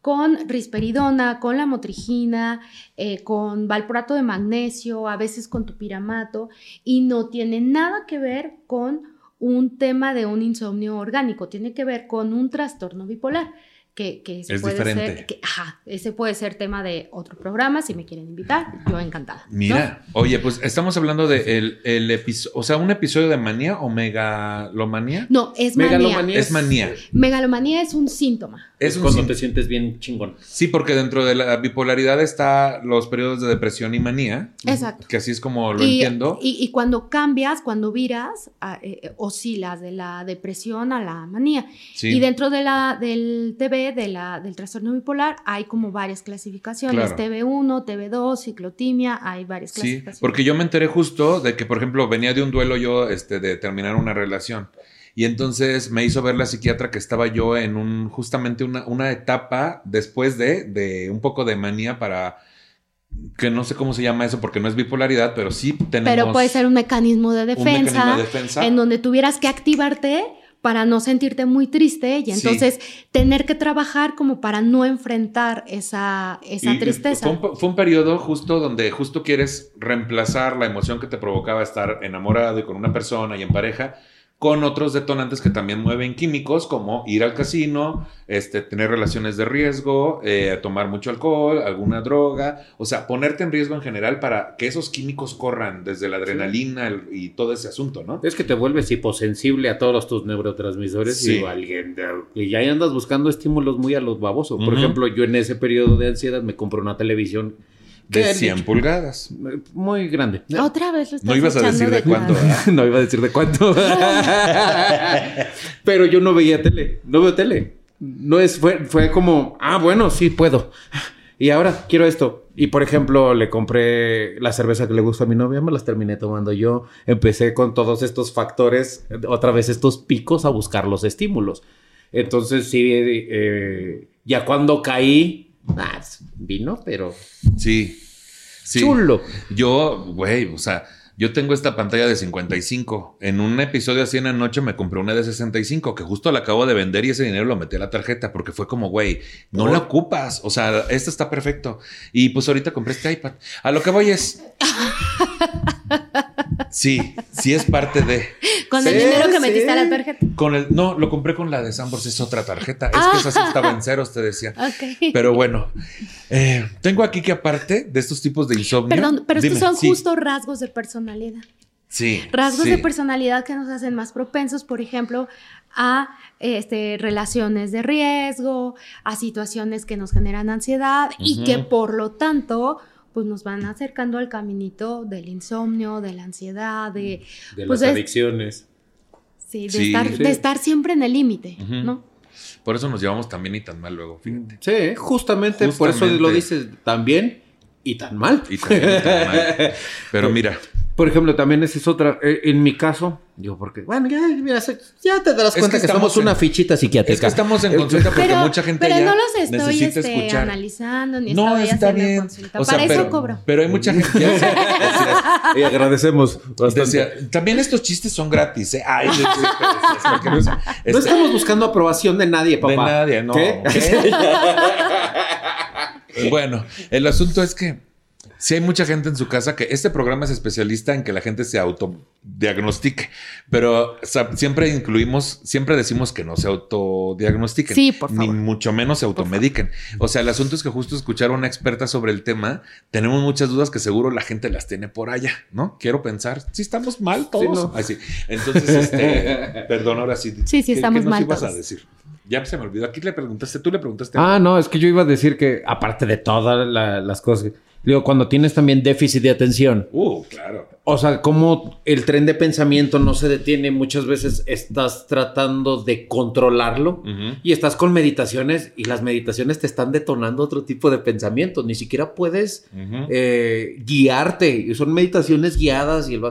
con risperidona, con la motrigina, eh, con valproato de magnesio, a veces con tupiramato, y no tiene nada que ver con un tema de un insomnio orgánico, tiene que ver con un trastorno bipolar. Que, que ese Es puede diferente. ser, que- ajá, ese puede ser tema de otro programa, si me quieren invitar, yo encantada. ¿no? Mira, oye, pues estamos hablando de el, el episodio, o sea, un episodio de manía o megalomanía. No, es manía. Megalomanía Es manía. Megalomanía es un síntoma. Es Es un cuando te sientes bien chingón. Sí, porque dentro de la bipolaridad está los periodos de depresión y manía. Exacto. Que así es como lo y, entiendo. y- y cuando cambias, cuando viras, a- eh, eh, oscilas de la depresión a la manía. Sí. Y dentro de la, del TB, de la, del trastorno bipolar, hay como varias clasificaciones. Claro. TB1, TB2, ciclotimia, hay varias Sí, clasificaciones. porque yo me enteré justo de que, por ejemplo, venía de un duelo yo este, de terminar una relación. Y entonces me hizo ver la psiquiatra que estaba yo en un, justamente una, una etapa después de, de un poco de manía para, que no sé cómo se llama eso porque no es bipolaridad, pero sí tenemos... Pero puede ser un mecanismo de un defensa, mecanismo de defensa. en donde tuvieras que activarte para no sentirte muy triste y Sí. entonces tener que trabajar como para no enfrentar esa, esa Y tristeza. Fue un, fue un periodo justo donde justo quieres reemplazar la emoción que te provocaba estar enamorado y con una persona y en pareja con otros detonantes que también mueven químicos como ir al casino, este, tener relaciones de riesgo, eh, tomar mucho alcohol, alguna droga, o sea, ponerte en riesgo en general para que esos químicos corran desde la adrenalina el- y todo ese asunto, ¿no? Es que te vuelves hiposensible a todos tus neurotransmisores Sí. y alguien y ya andas buscando estímulos muy a los babosos. Por ejemplo, yo en ese periodo de ansiedad me compré una televisión De que- 100 pulgadas. muy grande. Otra vez lo estás No ibas a decir de cuánto, no iba a decir de cuánto. Pero yo no veía tele, no veo tele. No es, fue, fue como, ah, bueno, sí puedo. Y ahora quiero esto. Y por ejemplo, le compré la cerveza que le gusta a mi novia, me las terminé tomando yo. Empecé con todos estos factores, otra vez estos picos a buscar los estímulos. Entonces, sí, eh, ya cuando caí, ah, vino, pero Sí. Sí. chulo. Yo, güey, o sea, yo tengo esta pantalla de 55. En un episodio así en la noche me compré una de 65 que justo la acabo de vender y ese dinero lo metí a la tarjeta porque fue como, güey, no la ocupas. O sea, este está perfecto. Y pues ahorita compré este iPad. A lo que voy es... Sí, sí es parte de... Con el dinero que sí. metiste a la tarjeta. Con el, no, lo compré con la de Sambors, es otra tarjeta. Es que esa sí estaba en ceros, te decía. Ok. Pero bueno, eh, tengo aquí que aparte de estos tipos de insomnio... Perdón, pero estos Dime, son sí, justo rasgos de personalidad. Sí. Rasgos de personalidad que nos hacen más propensos, por ejemplo, a este, relaciones de riesgo, a situaciones que nos generan ansiedad y que por lo tanto pues nos van acercando al caminito del insomnio, de la ansiedad, de, De Pues las es- adicciones. sí, de, Sí, estar, sí. de estar siempre en el límite. ¿no? Por eso nos llevamos tan bien y tan mal luego, fíjate. Sí, justamente, por eso lo dices tan bien y tan mal. Y tan bien y tan mal. Pero mira, Por ejemplo, también esa es otra. eh, en mi caso, digo, porque, bueno, ya, mira, ya te darás Es cuenta que que, estamos somos una en- fichita psiquiátrica. es que estamos en consulta porque Pero, mucha gente pero ya no los estoy necesita este, escuchar. analizando ni No, estoy está haciendo bien. consulta. O sea, Para pero, eso cobro. pero hay mucha gente que Y agradecemos decía, también estos chistes son gratis, ¿eh? Ay, sí, no no este, estamos buscando aprobación de nadie, papá. de nadie, no. ¿Qué? ¿Qué? bueno, el asunto es que si hay mucha gente en su casa que este programa es especialista en que la gente se autodiagnostique, pero o sea, siempre incluimos, siempre decimos que no se autodiagnostiquen, Sí, por ni favor. mucho menos se automediquen. O sea, el asunto es que justo escuchar a una experta sobre el tema, tenemos muchas dudas que seguro la gente las tiene por allá, ¿no? Quiero pensar, si estamos mal todos. Sí, no. Ay, sí. Entonces, este, perdón, ahora sí. Sí, sí, ¿Qué- estamos qué nos mal ibas a todos. decir? Ya se me olvidó. Aquí le preguntaste, tú le preguntaste. Ah, no, es que yo iba a decir que, aparte de todas la- las cosas, digo, cuando tienes también déficit de atención, Uh, claro. O sea, como el tren de pensamiento no se detiene, muchas veces estás tratando de controlarlo y estás con meditaciones y las meditaciones te están detonando otro tipo de pensamientos. Ni siquiera puedes Ujú. eh, guiarte. Y Son meditaciones guiadas y, el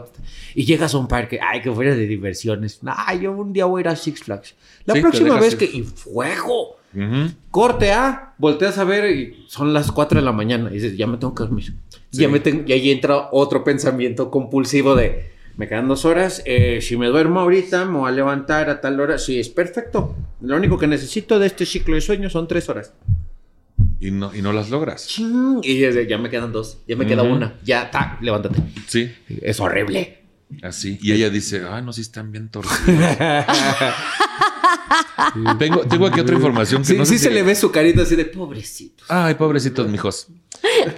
y llegas a un parque. Ay, que fuera de diversiones. Ay, yo un día voy a ir a Six Flags. La Sí, próxima vez ir. que... Y fuego. Ujú. Corte A, volteas a ver y son las 4 de la mañana. Y dices, ya me tengo que dormir. Sí. Ya me tengo- y ahí entra otro pensamiento compulsivo de, me quedan dos horas, eh, si me duermo ahorita, me voy a levantar a tal hora. Sí, es perfecto. Lo único que necesito de este ciclo de sueño son tres horas. Y no, y no las logras. Ching, Y ya, ya me quedan dos, ya me queda Ujú. una. Ya, ta, levántate. Sí, Es horrible. así. Y ella dice, ay, no, sí están bien torcidos. Tengo, tengo aquí otra información que Sí, no sé sí si- se le ve su carita así de pobrecito. Ay, pobrecitos, mijos.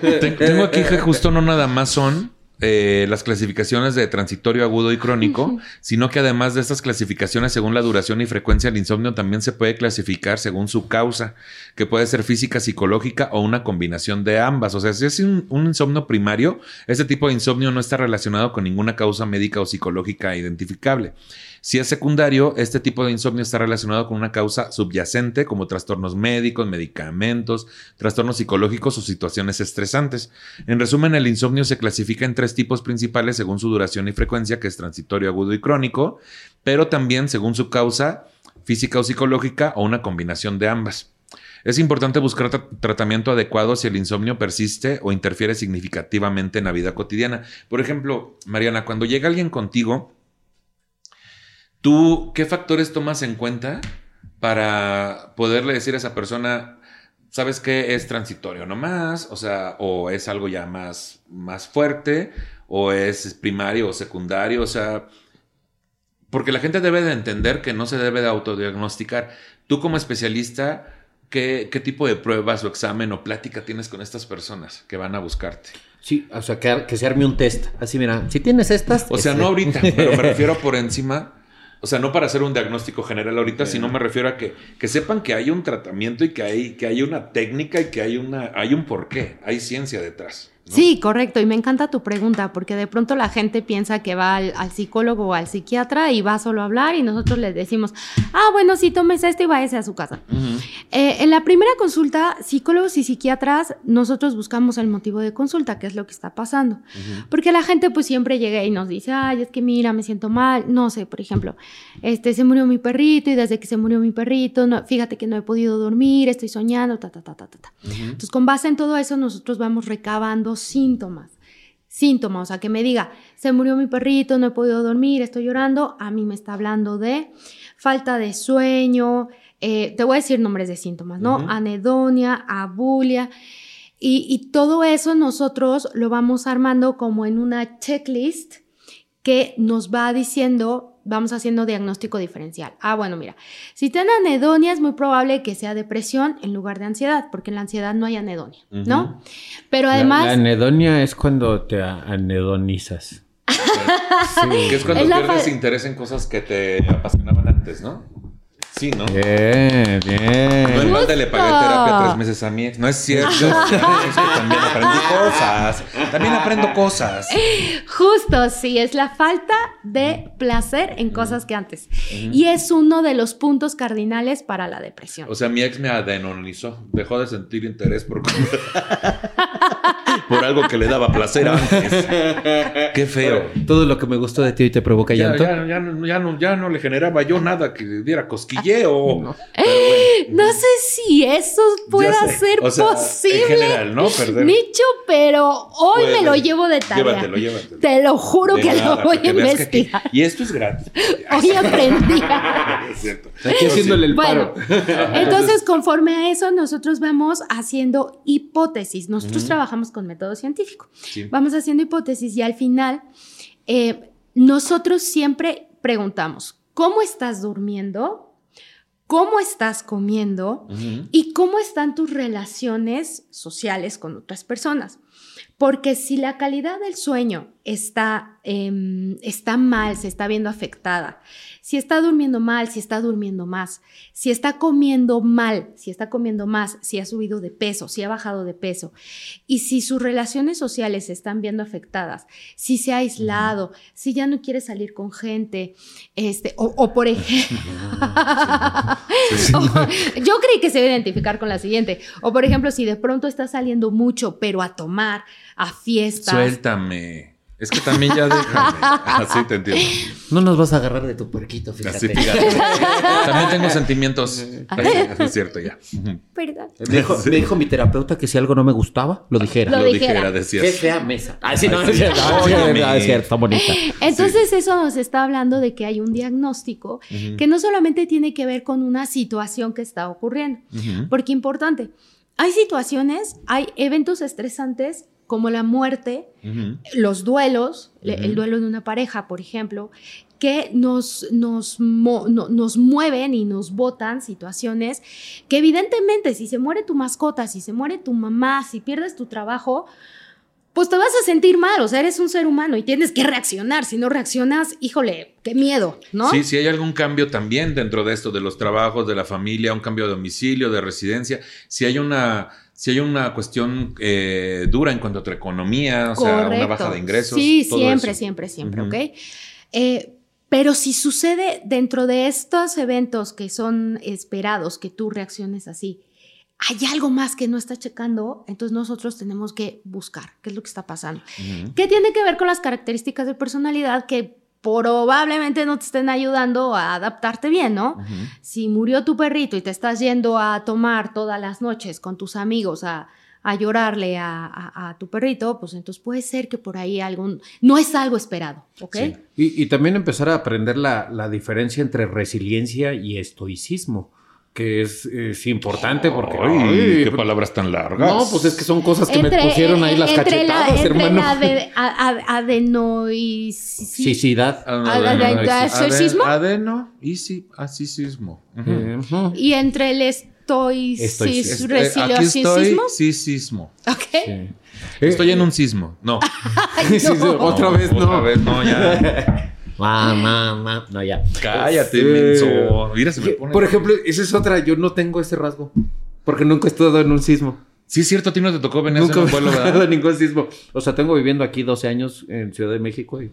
Ten- Tengo aquí que justo no nada más son eh, las clasificaciones de transitorio, agudo y crónico, sino que además de estas clasificaciones según la duración y frecuencia del insomnio, también se puede clasificar según su causa, que puede ser física, psicológica o una combinación de ambas. O sea, si es un, un insomnio primario, este tipo de insomnio no está relacionado con ninguna causa médica o psicológica identificable. Si es secundario, este tipo de insomnio está relacionado con una causa subyacente como trastornos médicos, medicamentos, trastornos psicológicos o situaciones estresantes. En resumen, el insomnio se clasifica en tres tipos principales según su duración y frecuencia, que es transitorio, agudo y crónico, pero también según su causa física o psicológica o una combinación de ambas. Es importante buscar tra- tratamiento adecuado si el insomnio persiste o interfiere significativamente en la vida cotidiana. Por ejemplo, Mariana, cuando llega alguien contigo, ¿Tú qué factores tomas en cuenta para poderle decir a esa persona, sabes que es transitorio nomás? O sea, o es algo ya más, más fuerte, o es primario o secundario, o sea, porque la gente debe de entender que no se debe de autodiagnosticar. Tú como especialista, ¿qué, qué tipo de pruebas o examen o plática tienes con estas personas que van a buscarte? Sí, o sea, que, que se arme un test. Así, mira, si tienes estas. O sea, este- no ahorita, pero me refiero por encima. O sea, no para hacer un diagnóstico general ahorita, sino me refiero a que, que sepan que hay un tratamiento y que hay, que hay una técnica y que hay, una, hay un porqué, hay ciencia detrás. ¿No? Sí, correcto. Y me encanta tu pregunta, porque de pronto la gente piensa que va al, al psicólogo o al psiquiatra y va solo a hablar y nosotros les decimos, ah, bueno, sí, tomes esto y váyase a su casa. Eh, en la primera consulta, psicólogos y psiquiatras, nosotros buscamos el motivo de consulta, qué es lo que está pasando. Porque la gente pues siempre llega y nos dice, ay, es que mira, me siento mal. No sé, por ejemplo, este, se murió mi perrito y desde que se murió mi perrito, no, fíjate que no he podido dormir, estoy soñando, ta, ta, ta, ta, ta. ta. Entonces, con base en todo eso, nosotros vamos recabando síntomas. Síntomas, o sea, que me diga, se murió mi perrito, no he podido dormir, estoy llorando, a mí me está hablando de falta de sueño, eh, te voy a decir nombres de síntomas, ¿no? Anedonia, abulia, y, y todo eso nosotros lo vamos armando como en una checklist que nos va diciendo, vamos haciendo diagnóstico diferencial. Ah, bueno, mira, si tiene anedonia es muy probable que sea depresión en lugar de ansiedad, porque en la ansiedad no hay anedonia, ¿no? Pero además... La, anedonia es cuando te anedonizas. Que es cuando Es pierdes fa- interés en cosas que te apasionaban antes, ¿no? Sí, ¿no? Bien, bien. No en balde le pagué terapia tres meses a mi ex. No es cierto. Es que también aprendí cosas. También aprendo cosas. Justo, sí, es la falta de placer en cosas que antes. Y es uno de los puntos cardinales para la depresión. O sea, mi ex me adenonizó. Dejó de sentir interés por, por algo que le daba placer antes. Qué feo. Todo lo que me gustó de ti hoy te provoca Ya, llanto. ya, ya no, ya, no, ya no le generaba yo nada que le diera cosquilleo. Pero bueno. no sé si eso pueda ser O sea, posible. En general, ¿no? Perder. Nicho, pero hoy Puede. me lo llevo de tarea. Llévatelo, llévatelo. Te lo juro De que nada, lo voy a aquí- investigar. y esto es gratis. Hoy aprendí. es cierto. Aquí haciéndole el Bueno, paro. entonces conforme a eso nosotros vamos haciendo hipótesis. Nosotros trabajamos con método científico. Sí. Vamos haciendo hipótesis y al final eh, nosotros siempre preguntamos, ¿cómo estás durmiendo? ¿Cómo estás comiendo? ¿Y cómo están tus relaciones sociales con otras personas? Porque si la calidad del sueño está, em, está mal, se está viendo afectada, si está durmiendo mal, si está durmiendo más, si está comiendo mal, si está comiendo más, si ha subido de peso, si ha bajado de peso, y si sus relaciones sociales se están viendo afectadas, si se ha aislado, si ya no quiere salir con gente, este, o, o por ejemplo, yo creí que se iba a identificar con la siguiente, o por ejemplo, si de pronto está saliendo mucho, pero a tomar, a fiestas. Suéltame. Es que también ya déjame. Así te entiendo. No nos vas a agarrar de tu puerquito, Así, fíjate. fíjate. También tengo sentimientos. Así, Es cierto, ya. Perdón. Me dijo, me dijo mi terapeuta que si algo no me gustaba, lo dijera. Lo Lo dijera, decías. Qué fea mesa. Ah, sí, no, es sí. cierto. Ah, ah, es cierto, está bonita. Entonces eso nos está hablando de que hay un diagnóstico Ujú. que no solamente tiene que ver con una situación que está ocurriendo, Ujú. porque importante, hay situaciones, hay eventos estresantes como la muerte, los duelos, el duelo de una pareja, por ejemplo, que nos, nos, nos mueven y nos botan situaciones que evidentemente si se muere tu mascota, si se muere tu mamá, si pierdes tu trabajo, pues te vas a sentir mal, o sea, eres un ser humano y tienes que reaccionar. Si no reaccionas, híjole, qué miedo, ¿no? Sí, si hay algún cambio también dentro de esto, de los trabajos, de la familia, un cambio de domicilio, de residencia, si hay una, si hay una cuestión eh, dura en cuanto a tu economía, o sea, una baja de ingresos. Sí, siempre, siempre, siempre, ¿ok? Eh, pero si sucede dentro de estos eventos que son esperados, que tú reacciones así, hay algo más que no está checando, entonces nosotros tenemos que buscar qué es lo que está pasando. ¿Qué tiene que ver con las características de personalidad que probablemente no te estén ayudando a adaptarte bien, ¿no? Si murió tu perrito y te estás yendo a tomar todas las noches con tus amigos a, llorarle a, tu perrito, pues entonces puede ser que por ahí algún, no es algo esperado, ¿ok? Y, también empezar a aprender la, la diferencia entre resiliencia y estoicismo que es, importante porque... Ay, qué palabras tan largas. No, pues es que son cosas que me pusieron ahí las cachetadas, la, hermano. Entre la adenoicidad. Adenoicismo. Adeno y sí, entre el estoicismo. Aquí estoy, sisismo. Ok. Estoy en un sismo. No. Otra vez no. Otra vez no, ya. No, ya. Cállate, este, menso. Mira, se me pone. Por ejemplo, esa es otra. Yo no tengo ese rasgo. Porque nunca he estado en un sismo. Sí, es cierto, a ti no te tocó venir nunca en un pueblo, ¿verdad? ningún sismo. O sea, tengo viviendo aquí 12 años en Ciudad de México y.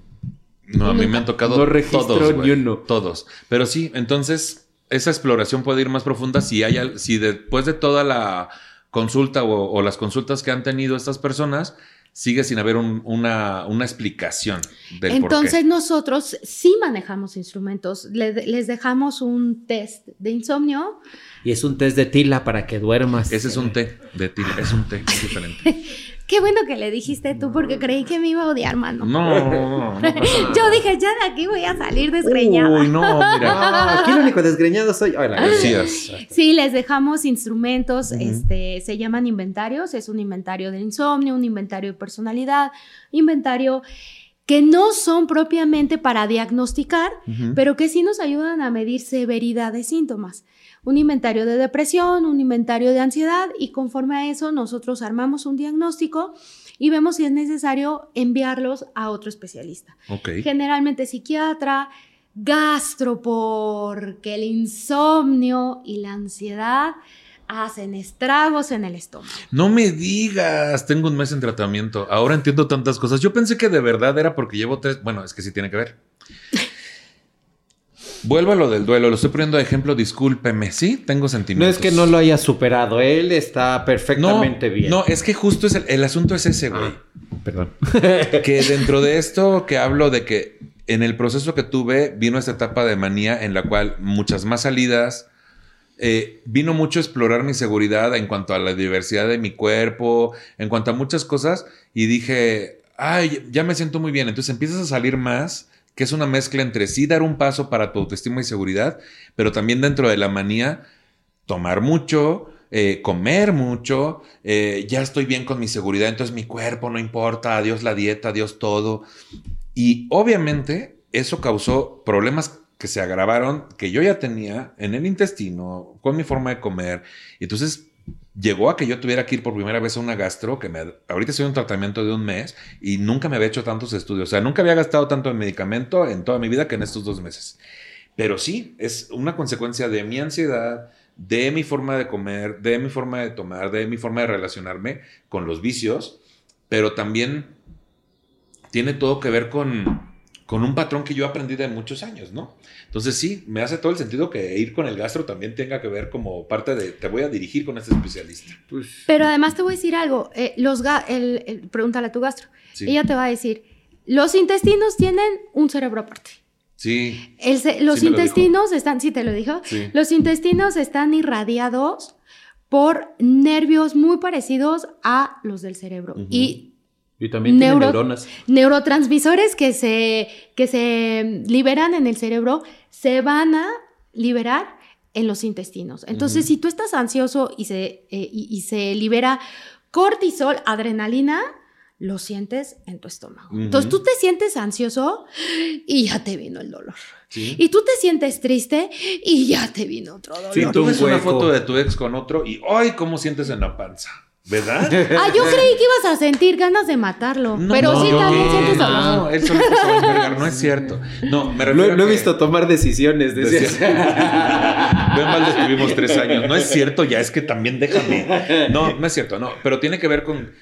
No, a mí me han tocado no todos. Ni uno. Todos. Pero sí, entonces, esa exploración puede ir más profunda si hay si después de toda la consulta o las consultas que han tenido estas personas sigue sin haber una, explicación del Entonces nosotros sí manejamos instrumentos, les dejamos un test de insomnio. Y es un test de tila para que duermas. Ese es un té de tila, es un té diferente. Qué bueno que le dijiste tú porque creí que me iba a odiar, mano. No, no, Yo dije, ya de aquí voy a salir desgreñada. Uy, no, mira. aquí lo único desgreñado soy. Hola, gracias. Sí, les dejamos instrumentos, este, se llaman inventarios, es un inventario de insomnio, un inventario de personalidad, inventario que no son propiamente para diagnosticar, pero que sí nos ayudan a medir severidad de síntomas un inventario de depresión, un inventario de ansiedad y conforme a eso nosotros armamos un diagnóstico y vemos si es necesario enviarlos a otro especialista. Generalmente psiquiatra, gastro, porque el insomnio y la ansiedad hacen estragos en el estómago. No me digas, tengo un mes en tratamiento. Ahora entiendo tantas cosas. Yo pensé que de verdad era porque llevo tres. Bueno, es que sí tiene que ver. Vuelvo a lo del duelo, lo estoy poniendo de ejemplo, discúlpeme, sí, tengo sentimientos. No es que no lo haya superado, él está perfectamente bien. No, es que justo es el, asunto es ese, güey. Ah, perdón. que dentro de esto que hablo de que en el proceso que tuve vino esta etapa de manía en la cual muchas más salidas, eh, vino mucho a explorar mi seguridad en cuanto a la diversidad de mi cuerpo, en cuanto a muchas cosas, y dije, ay, ya me siento muy bien, entonces empiezas a salir más que es una mezcla entre sí dar un paso para tu autoestima y seguridad, pero también dentro de la manía, tomar mucho, eh, comer mucho, eh, ya estoy bien con mi seguridad, entonces mi cuerpo no importa, adiós la dieta, adiós todo. Y obviamente eso causó problemas que se agravaron, que yo ya tenía en el intestino, con mi forma de comer. Entonces llegó a que yo tuviera que ir por primera vez a una gastro, que me, ahorita estoy un tratamiento de un mes y nunca me había hecho tantos estudios. O sea, nunca había gastado tanto en medicamento en toda mi vida que en estos dos meses. Pero sí, es una consecuencia de mi ansiedad, de mi forma de comer, de mi forma de tomar, de mi forma de relacionarme con los vicios, pero también tiene todo que ver con, con un patrón que yo aprendí de muchos años, ¿no? Entonces sí, me hace todo el sentido que ir con el gastro también tenga que ver como parte de, te voy a dirigir con este especialista. Pues Pero además te voy a decir algo, eh, los el, pregúntale a tu gastro, ella te va a decir, los intestinos tienen un cerebro aparte. Sí. los intestinos están, sí te lo dijo, los intestinos están irradiados por nervios muy parecidos a los del cerebro. Y y también neuronas. Neurotransmisores que se, que se liberan en el cerebro se van a liberar en los intestinos. Entonces, si tú estás ansioso y se, eh, y, se libera cortisol, adrenalina, lo sientes en tu estómago. Entonces tú te sientes ansioso y ya te vino el dolor. Sí. Y tú te sientes triste y ya te vino otro dolor. Sí, tú un ves una foto de tu ex con otro y ¡ay! ¿Cómo sientes en la panza? ¿Verdad? Ah, yo creí que ibas a sentir ganas de matarlo. No, pero no, sí también sientes dolor. No, él solito se va a encargar, no es cierto. No, me refiero Lo, lo he visto tomar decisiones. decías. Ven mal estuvimos tres años. No es cierto, ya es que también déjame. No, no es cierto, no. Pero tiene que ver con.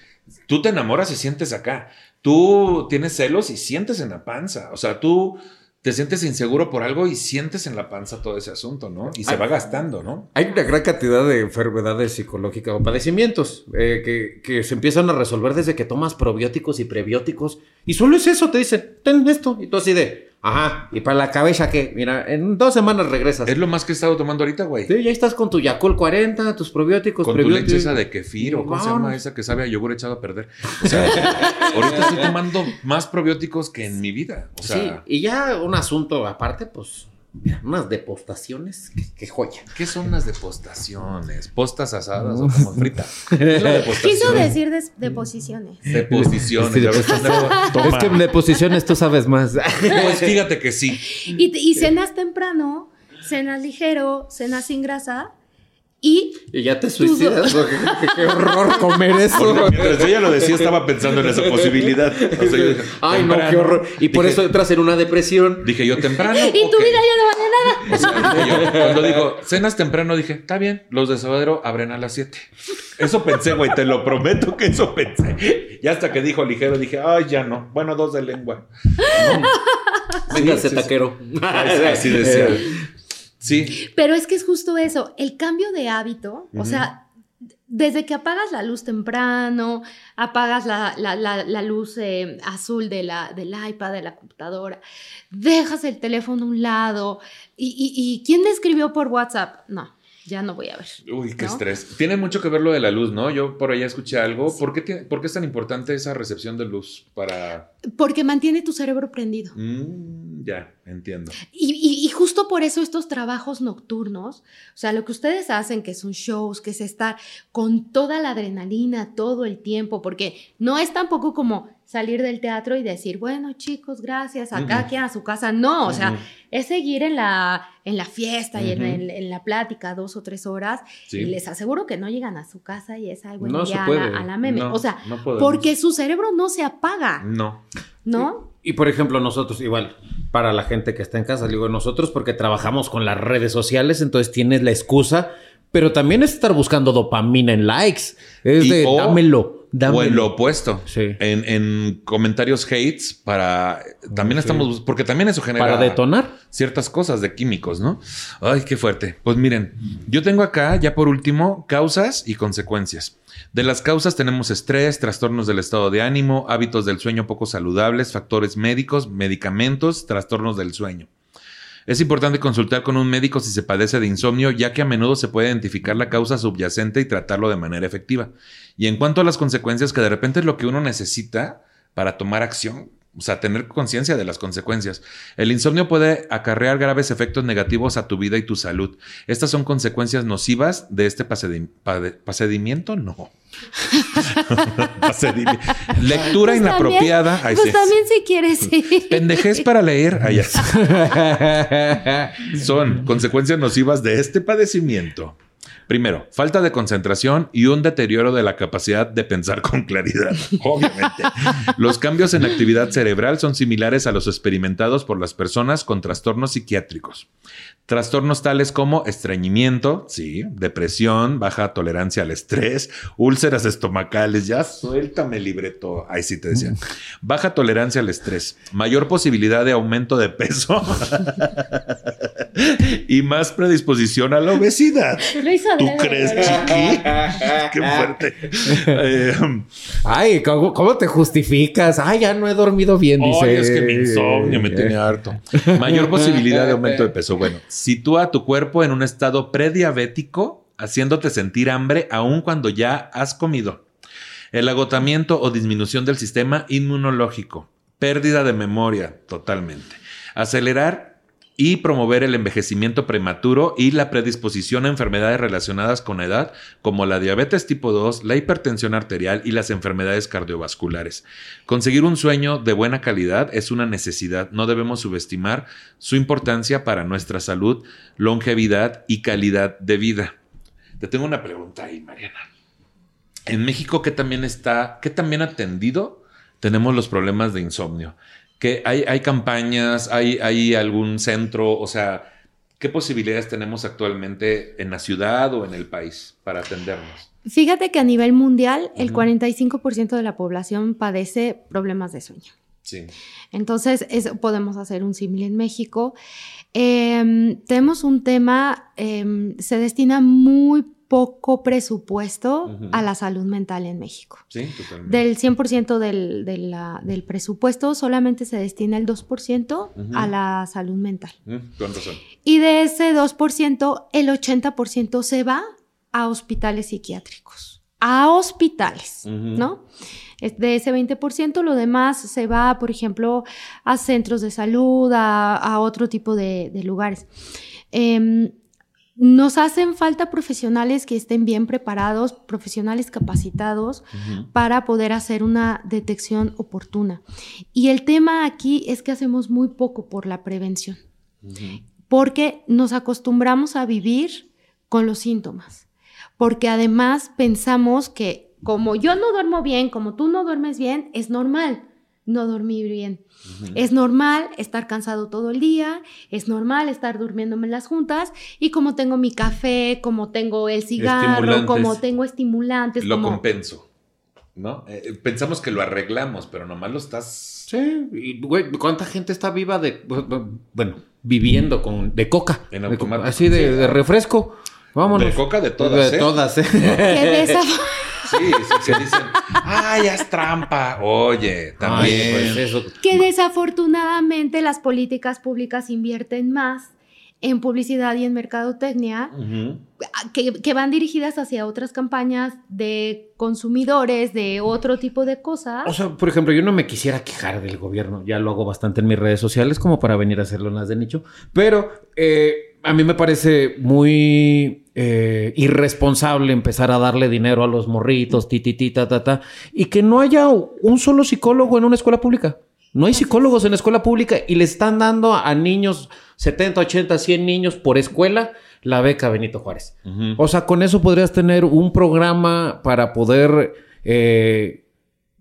Tú te enamoras y sientes acá. Tú tienes celos y sientes en la panza. O sea, tú te sientes inseguro por algo y sientes en la panza todo ese asunto, ¿no? Y se va gastando, ¿no? Hay una gran cantidad de enfermedades psicológicas o padecimientos eh, que, que se empiezan a resolver desde que tomas probióticos y prebióticos. Y solo es eso, te dicen, ten esto. Y tú así de, ajá, y para la cabeza que, mira, en dos semanas regresas. Es lo más que he estado tomando ahorita, güey. Sí, ya estás con tu Yakult 40, tus probióticos, Con tu leche esa de kefir o cómo se llama esa que sabe a yogur echado a perder. O sea, ahorita estoy tomando más probióticos que en mi vida. O sea, sí, y ya un asunto aparte, pues, mira, unas depostaciones, que, que joya. ¿qué son las depostaciones? ¿Postas asadas o como frita? ¿Qué es la depostación? Quiso decir des- deposiciones. Deposiciones. Sí, deposiciones. Es que de posiciones tú sabes más. Pues fíjate que sí. Y, y cenas temprano, cenas ligero, cenas sin grasa. Y Y ya te suicidas. porque qué, horror comer eso. Porque mientras ella lo decía, estaba pensando en esa posibilidad. O sea, yo dije, Ay, no, qué horror. Y por Dije- eso entras en una depresión. Dije yo temprano. Y tu vida ya no vale nada. O sea, dije yo, cuando digo cenas temprano, dije, está bien, los de Sabadero abren a las 7. Eso pensé, güey, te lo prometo que eso pensé. Y hasta que dijo ligero, dije, ay, ya no. Bueno, dos de lengua. No. Véngase, Sí, sí, sí. taquero. Así decía. Sí. Pero es que es justo eso, el cambio de hábito, o sea, desde que apagas la luz temprano, apagas la, la- la- la luz eh, azul de la, del iPad, de la computadora, dejas el teléfono a un lado, y, y- y ¿quién me escribió por WhatsApp? No, ya no voy a ver. Uy, qué ¿no? estrés. Tiene mucho que ver lo de la luz, ¿no? Yo por allá escuché algo. ¿Por qué, tiene- por qué es tan importante esa recepción de luz para... Porque mantiene tu cerebro prendido. Mm, ya, entiendo. Y, y- y justo por eso estos trabajos nocturnos, o sea, lo que ustedes hacen, que son shows, que es estar con toda la adrenalina todo el tiempo, porque no es tampoco como salir del teatro y decir, bueno, chicos, gracias, acá queda a su casa. No, o sea, es seguir en la, en la fiesta y en, en la plática dos o tres horas. Sí. Y les aseguro que no llegan a su casa y es, ay, bueno, No se a la, a la meme. No, o sea, no porque su cerebro no se apaga, No. ¿no? Y por ejemplo, nosotros, igual, para la gente que está en casa, digo nosotros porque trabajamos con las redes sociales, entonces tienes la excusa, pero también es estar buscando dopamina en likes. Es Y- de o- dámelo, dámelo. O en lo opuesto. Sí. En, en comentarios hates para... También estamos... Porque también eso genera... Para detonar. ciertas cosas de químicos, ¿no? Ay, qué fuerte. Pues miren, yo tengo acá, ya por último, causas y consecuencias. De las causas tenemos estrés, trastornos del estado de ánimo, hábitos del sueño poco saludables, factores médicos, medicamentos, trastornos del sueño. Es importante consultar con un médico si se padece de insomnio, ya que a menudo se puede identificar la causa subyacente y tratarlo de manera efectiva. Y en cuanto a las consecuencias, que de repente es lo que uno necesita para tomar acción, o sea, tener conciencia de las consecuencias. El insomnio puede acarrear graves efectos negativos a tu vida y tu salud. Estas son consecuencias nocivas de este pasedi- pade- procedimiento, no. Lectura Pues inapropiada. También, Ay, pues sí. también si quieres. sí. Pendejez para leer. Ay. Son consecuencias nocivas de este padecimiento. Primero, falta de concentración y un deterioro de la capacidad de pensar con claridad. Obviamente. Los cambios en actividad cerebral son similares a los experimentados por las personas con trastornos psiquiátricos. Trastornos tales como estreñimiento, sí, depresión, baja tolerancia al estrés, úlceras estomacales, ya suéltame el libreto, ahí sí te decía. Baja tolerancia al estrés, mayor posibilidad de aumento de peso y más predisposición a la obesidad. Lo hizo ¿Tú crees, chiqui? Qué fuerte. Eh, Ay, ¿cómo, cómo te justificas? Ay, ya no he dormido bien, dice. Ay, es que mi insomnio me tiene harto. Mayor posibilidad de aumento de peso. Bueno, sitúa tu cuerpo en un estado prediabético, haciéndote sentir hambre aun cuando ya has comido. El agotamiento o disminución del sistema inmunológico. Pérdida de memoria, totalmente. Acelerar y promover el envejecimiento prematuro y la predisposición a enfermedades relacionadas con edad, como la diabetes tipo 2, la hipertensión arterial y las enfermedades cardiovasculares. Conseguir un sueño de buena calidad es una necesidad, no debemos subestimar su importancia para nuestra salud, longevidad y calidad de vida. Te tengo una pregunta ahí, Mariana. En México, ¿qué también está, también atendido tenemos los problemas de insomnio? Que hay, hay campañas, hay, hay algún centro, o sea, ¿qué posibilidades tenemos actualmente en la ciudad o en el país para atendernos? Fíjate que a nivel mundial el 45% de la población padece problemas de sueño. Sí. Entonces, podemos hacer un símil en México. Em, tenemos un tema, em, se destina muy poco presupuesto a la salud mental en México. Sí, totalmente. Del 100% del, del presupuesto, solamente se destina el 2% a la salud mental. Con razón. Y de ese 2%, el 80% se va a hospitales psiquiátricos. A hospitales, ¿no? De ese 20%, lo demás se va, por ejemplo, a centros de salud, a, otro tipo de, lugares. Eh, nos hacen falta profesionales que estén bien preparados, profesionales capacitados para poder hacer una detección oportuna. Y el tema aquí es que hacemos muy poco por la prevención, porque nos acostumbramos a vivir con los síntomas, porque además pensamos que como yo no duermo bien, como tú no duermes bien, es normal no dormir bien. Es normal estar cansado todo el día, es normal estar durmiéndome en las juntas y como tengo mi café, como tengo el cigarro, como tengo estimulantes. Lo compenso, ¿no? Eh, pensamos que lo arreglamos, pero nomás lo estás... Sí, y güey, ¿cuánta gente está viva de, bueno, viviendo con, de coca? En automático. así de, refresco. Vámonos. De coca de todas, De ¿eh? todas, ¿eh? De Sí, sí, se dicen, ¡ay, es trampa! Oye, también. Ay, pues eso. que desafortunadamente las políticas públicas invierten más en publicidad y en mercadotecnia que, que van dirigidas hacia otras campañas de consumidores, de otro tipo de cosas. O sea, por ejemplo, yo no me quisiera quejar del gobierno, ya lo hago bastante en mis redes sociales como para venir a hacerlo en las de nicho, pero eh, a mí me parece muy eh, irresponsable empezar a darle dinero a los morritos, ti, ti, ti, ta, ta, ta, y que no haya un solo psicólogo en una escuela pública. No hay psicólogos en la escuela pública y le están dando a niños 70, 80, 100 niños por escuela la beca Benito Juárez. O sea, con eso podrías tener un programa para poder, eh,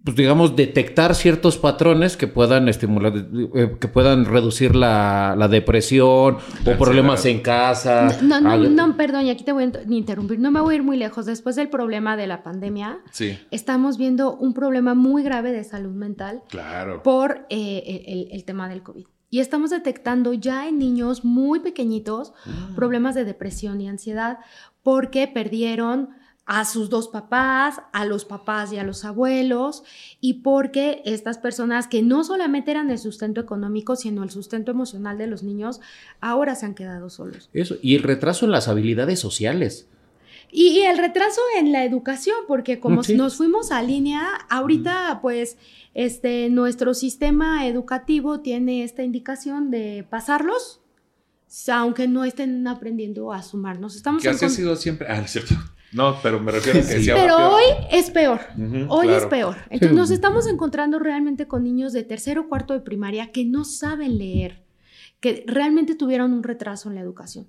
pues digamos, detectar ciertos patrones que puedan estimular, eh, que puedan reducir la, la depresión La o problemas en casa. No, no, Algo- no, perdón, y aquí te voy a int- interrumpir. No me voy a ir muy lejos. Después del problema de la pandemia, Sí, estamos viendo un problema muy grave de salud mental claro. por eh, el, el tema del COVID. Y estamos detectando ya en niños muy pequeñitos problemas de depresión y ansiedad porque perdieron a sus dos papás, a los papás y a los abuelos, y porque estas personas que no solamente eran el sustento económico, sino el sustento emocional de los niños, ahora se han quedado solos. Eso. Y el retraso en las habilidades sociales. Y, y el retraso en la educación, porque como sí. nos fuimos a línea, ahorita pues este, nuestro sistema educativo tiene esta indicación de pasarlos, aunque no estén aprendiendo a sumarnos. Estamos Que así ha sido siempre. Ah, es cierto. No, pero me refiero a que Sí. Pero peor. hoy es peor. Hoy claro. es peor. Entonces Sí. nos estamos encontrando realmente con niños de tercero o cuarto de primaria que no saben leer, que realmente tuvieron un retraso en la educación.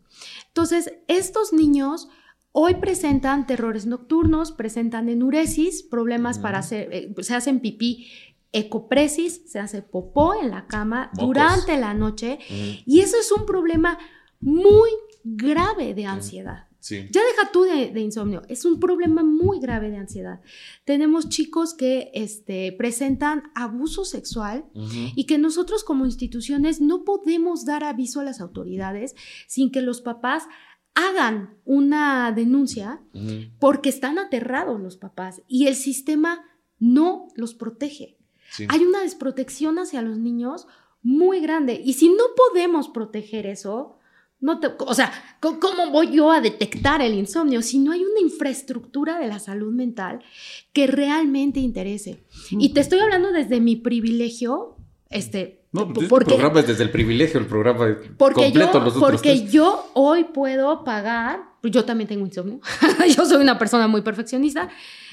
Entonces, estos niños hoy presentan terrores nocturnos, presentan enuresis, problemas para hacer, eh, se hacen pipí, ecopresis, se hace popó en la cama Mocos. durante la noche Ujú, y eso es un problema muy grave de ansiedad. Sí. Ya deja tú de, de insomnio, es un problema muy grave de ansiedad. Tenemos chicos que este, presentan abuso sexual y que nosotros como instituciones no podemos dar aviso a las autoridades sin que los papás hagan una denuncia porque están aterrados los papás y el sistema no los protege. Sí. Hay una desprotección hacia los niños muy grande y si no podemos proteger eso, no te, o sea, ¿cómo voy yo a detectar el insomnio si no hay una infraestructura de la salud mental que realmente interese? Y te estoy hablando desde mi privilegio, este, No, pues Porque- este programa es desde el privilegio, el programa Porque, completo. yo, nosotros porque tres. yo hoy puedo pagar, yo también tengo insomnio, yo soy una persona muy perfeccionista,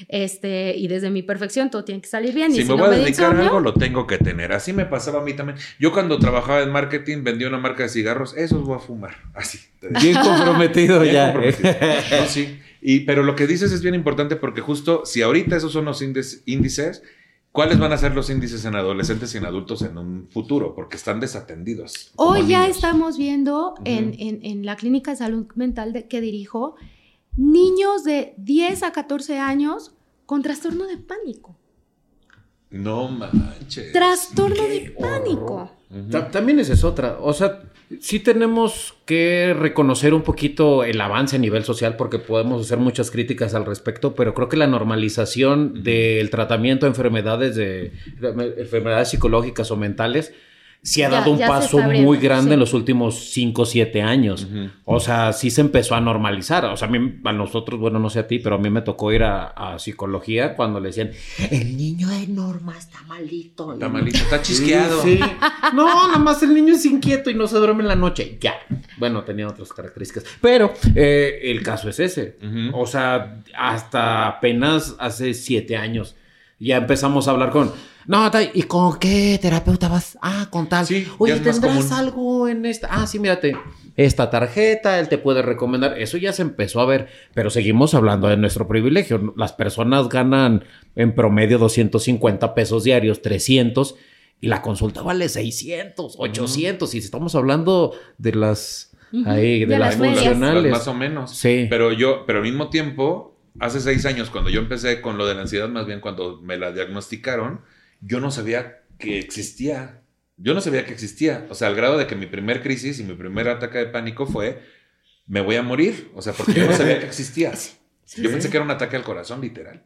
este, y desde mi perfección todo tiene que salir bien. y Si si me no voy a dedicar a algo, lo tengo que tener. Así me pasaba a mí también. Yo cuando trabajaba en marketing, vendía una marca de cigarros, esos voy a fumar. Así. Bien comprometido Bien ya. comprometido. No, sí. Y, pero lo que dices es bien importante porque justo si ahorita esos son los índices, ¿cuáles van a ser los índices en adolescentes y en adultos en un futuro? Porque están desatendidos. Hoy ya niños. estamos viendo en, en- en la clínica de salud mental de- que dirijo niños de 10 a 14 años con trastorno de pánico. No manches. Trastorno de pánico. También esa es otra. O sea, sí tenemos que reconocer un poquito el avance a nivel social porque podemos hacer muchas críticas al respecto, pero creo que la normalización del tratamiento de enfermedades, de, de enfermedades psicológicas o mentales, sí ha Ya- dado un ya paso muy grande sí. en los últimos 5 o 7 años. O sea, sí se empezó a normalizar. O sea, a, mí, a nosotros, bueno, no sé a ti, pero a mí me tocó ir a, a psicología cuando le decían, el niño de Norma está malito. Está malito, está chisqueado. Sí. No, nada más el niño es inquieto y no se duerme en la noche. Ya. Bueno, tenía otras características. Pero eh, el caso es ese. O sea, hasta apenas hace siete años ya empezamos a hablar con. No, ¿y con qué terapeuta vas? Ah, con tal. Sí, Oye, ¿tendrás algo en esta? Ah, sí, mírate. Esta tarjeta, él te puede recomendar. Eso ya se empezó a ver, pero seguimos hablando de nuestro privilegio. Las personas ganan en promedio 250 pesos diarios, 300, y la consulta vale 600, 800. Y estamos hablando de las, ahí, de, de las las más o menos. Sí. Pero yo, pero al mismo tiempo, hace seis años, cuando yo empecé con lo de la ansiedad, más bien cuando me la diagnosticaron, yo no sabía que existía. Yo no sabía que existía. O sea, al grado de que mi primer crisis y mi primer ataque de pánico fue, me voy a morir. O sea, porque yo no sabía que existía. Sí, Yo sí. pensé que era un ataque al corazón, literal.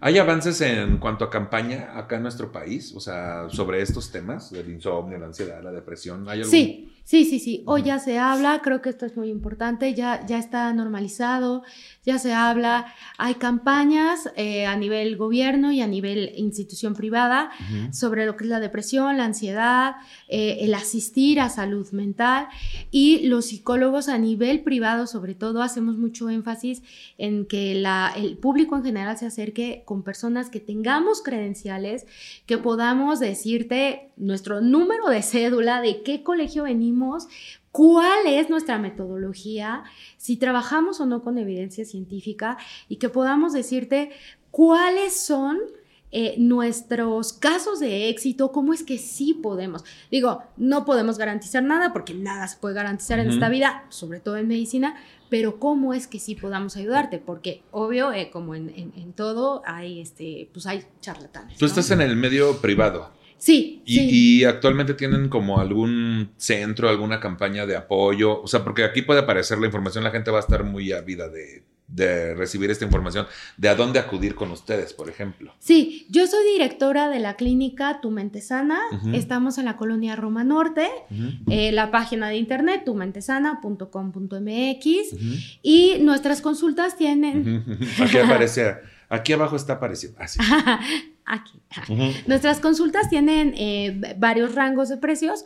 ¿Hay avances en cuanto a campaña acá en nuestro país? O sea, sobre estos temas, del insomnio, la ansiedad, la depresión. ¿Hay algún- Sí, sí, sí, sí. Hoy ya se habla, creo que esto es muy importante, ya, ya está normalizado, ya se habla. Hay campañas eh, a nivel gobierno y a nivel institución privada sobre lo que es la depresión, la ansiedad, eh, el asistir a salud mental y los psicólogos a nivel privado sobre todo hacemos mucho énfasis en que la- el público en general se acerque con personas que tengamos credenciales, que podamos decirte nuestro número de cédula, de qué colegio venimos, cuál es nuestra metodología, si trabajamos o no con evidencia científica y que podamos decirte cuáles son eh, nuestros casos de éxito, cómo es que sí podemos. Digo, no podemos garantizar nada porque nada se puede garantizar en esta vida, sobre todo en medicina, pero cómo es que sí podamos ayudarte, porque obvio, eh, como en, en- en todo, hay, este, pues hay charlatanes. Tú ¿no? estás en el medio privado. Sí, Y, sí. y actualmente tienen como algún centro, alguna campaña de apoyo. O sea, porque aquí puede aparecer la información, la gente va a estar muy ávida de, de recibir esta información, de a dónde acudir con ustedes, por ejemplo. Sí, yo soy directora de la clínica Tu Mente Sana. Estamos en la colonia Roma Norte. Eh, la página de internet tumentesana.com.mx y nuestras consultas tienen Aquí aparece, aquí abajo está apareciendo. Ah, sí. aquí. Nuestras consultas tienen eh, varios rangos de precios,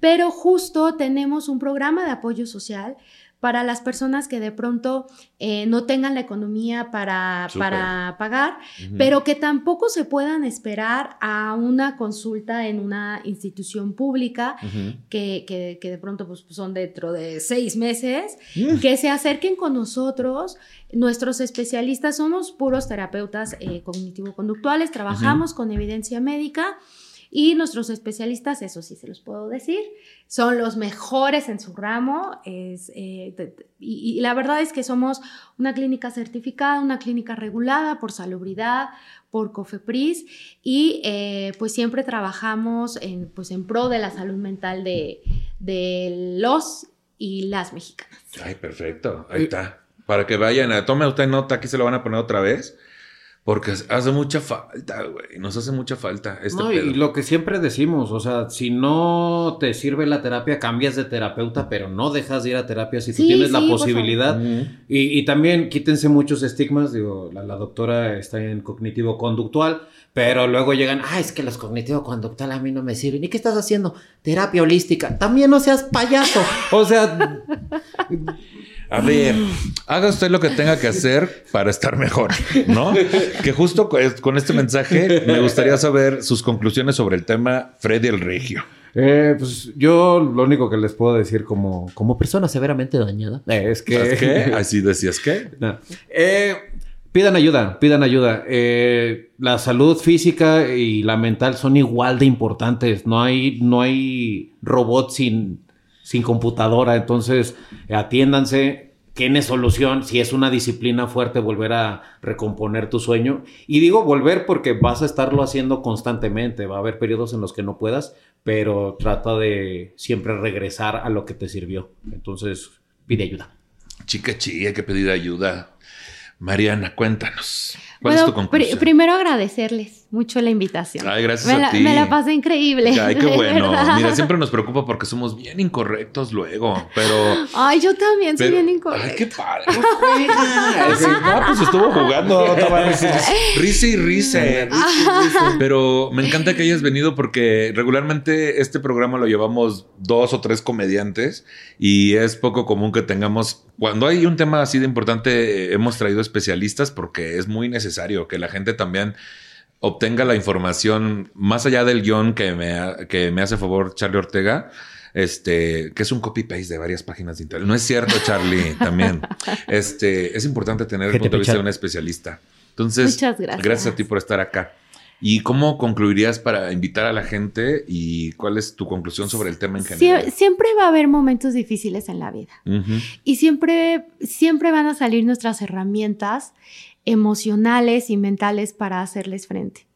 pero justo tenemos un programa de apoyo social para las personas que de pronto eh, no tengan la economía para, para pagar, pero que tampoco se puedan esperar a una consulta en una institución pública que, que- que de pronto pues, son dentro de seis meses, que se acerquen con nosotros. Nuestros especialistas somos puros terapeutas eh, cognitivo-conductuales, trabajamos con evidencia médica y nuestros especialistas, eso sí se los puedo decir, son los mejores en su ramo. Es, eh, y, y la verdad es que somos una clínica certificada, una clínica regulada por salubridad, por COFEPRIS y eh, pues siempre trabajamos en, pues, en pro de la salud mental de, de los y las mexicanas. Ay, perfecto. Ahí está. Para que vayan a. Tome usted nota, aquí se lo van a poner otra vez. Porque hace mucha falta, güey. Nos hace mucha falta este no, y lo que siempre decimos, o sea, si no te sirve la terapia, cambias de terapeuta, pero no dejas de ir a terapia si tú tienes la posibilidad. Y, y, también quítense muchos estigmas, digo, la, la doctora está en cognitivo conductual, pero luego llegan, ah, es que los cognitivo conductual a mí no me sirven. ¿Y qué estás haciendo? Terapia holística. También no seas payaso. O sea, a ver, haga usted lo que tenga que hacer para estar mejor, ¿no? Que justo con este mensaje me gustaría saber sus conclusiones sobre el tema Freddy el Regio. Eh, pues yo lo único que les puedo decir como, como persona severamente dañada eh, es que... qué? ¿Así decías qué? Eh, pidan ayuda, pidan ayuda. La salud física y la mental son igual de importantes. No hay, no hay robot sin sin computadora. Entonces, atiéndanse, tiene solución. Si es una disciplina fuerte, volver a recomponer tu sueño. Y digo volver porque vas a estarlo haciendo constantemente. Va a haber periodos en los que no puedas, pero trata de siempre regresar a lo que te sirvió. Entonces, pide ayuda. Chica, chica, que pedir ayuda. Mariana, cuéntanos. ¿Cuál es tu conclusión? primero agradecerles mucho la invitación. Ay, gracias me a ti. Me la pasé increíble. Ay, qué bueno. Mira, siempre nos preocupa porque somos bien incorrectos luego, pero... Ay, yo también soy bien incorrecto. Ay, qué padre. no, pues estuvo jugando. risa y risa. Pero me encanta que hayas venido porque regularmente este programa lo llevamos dos o tres comediantes y es poco común que tengamos... Cuando hay un tema así de importante, hemos traído especialistas porque es muy necesario necesario, que la gente también obtenga la información más allá del guion que me, que me hace favor Charlie Ortega, este, que es un copy-paste de varias páginas de internet. No es cierto, Charlie, también. Este, es importante tener el punto de vista de un especialista. Entonces, gracias. gracias a ti por estar acá. ¿Y cómo concluirías para invitar a la gente y cuál es tu conclusión sobre el tema en general? siempre va a haber momentos difíciles en la vida y siempre, siempre van a salir nuestras herramientas emocionales y mentales para hacerles frente.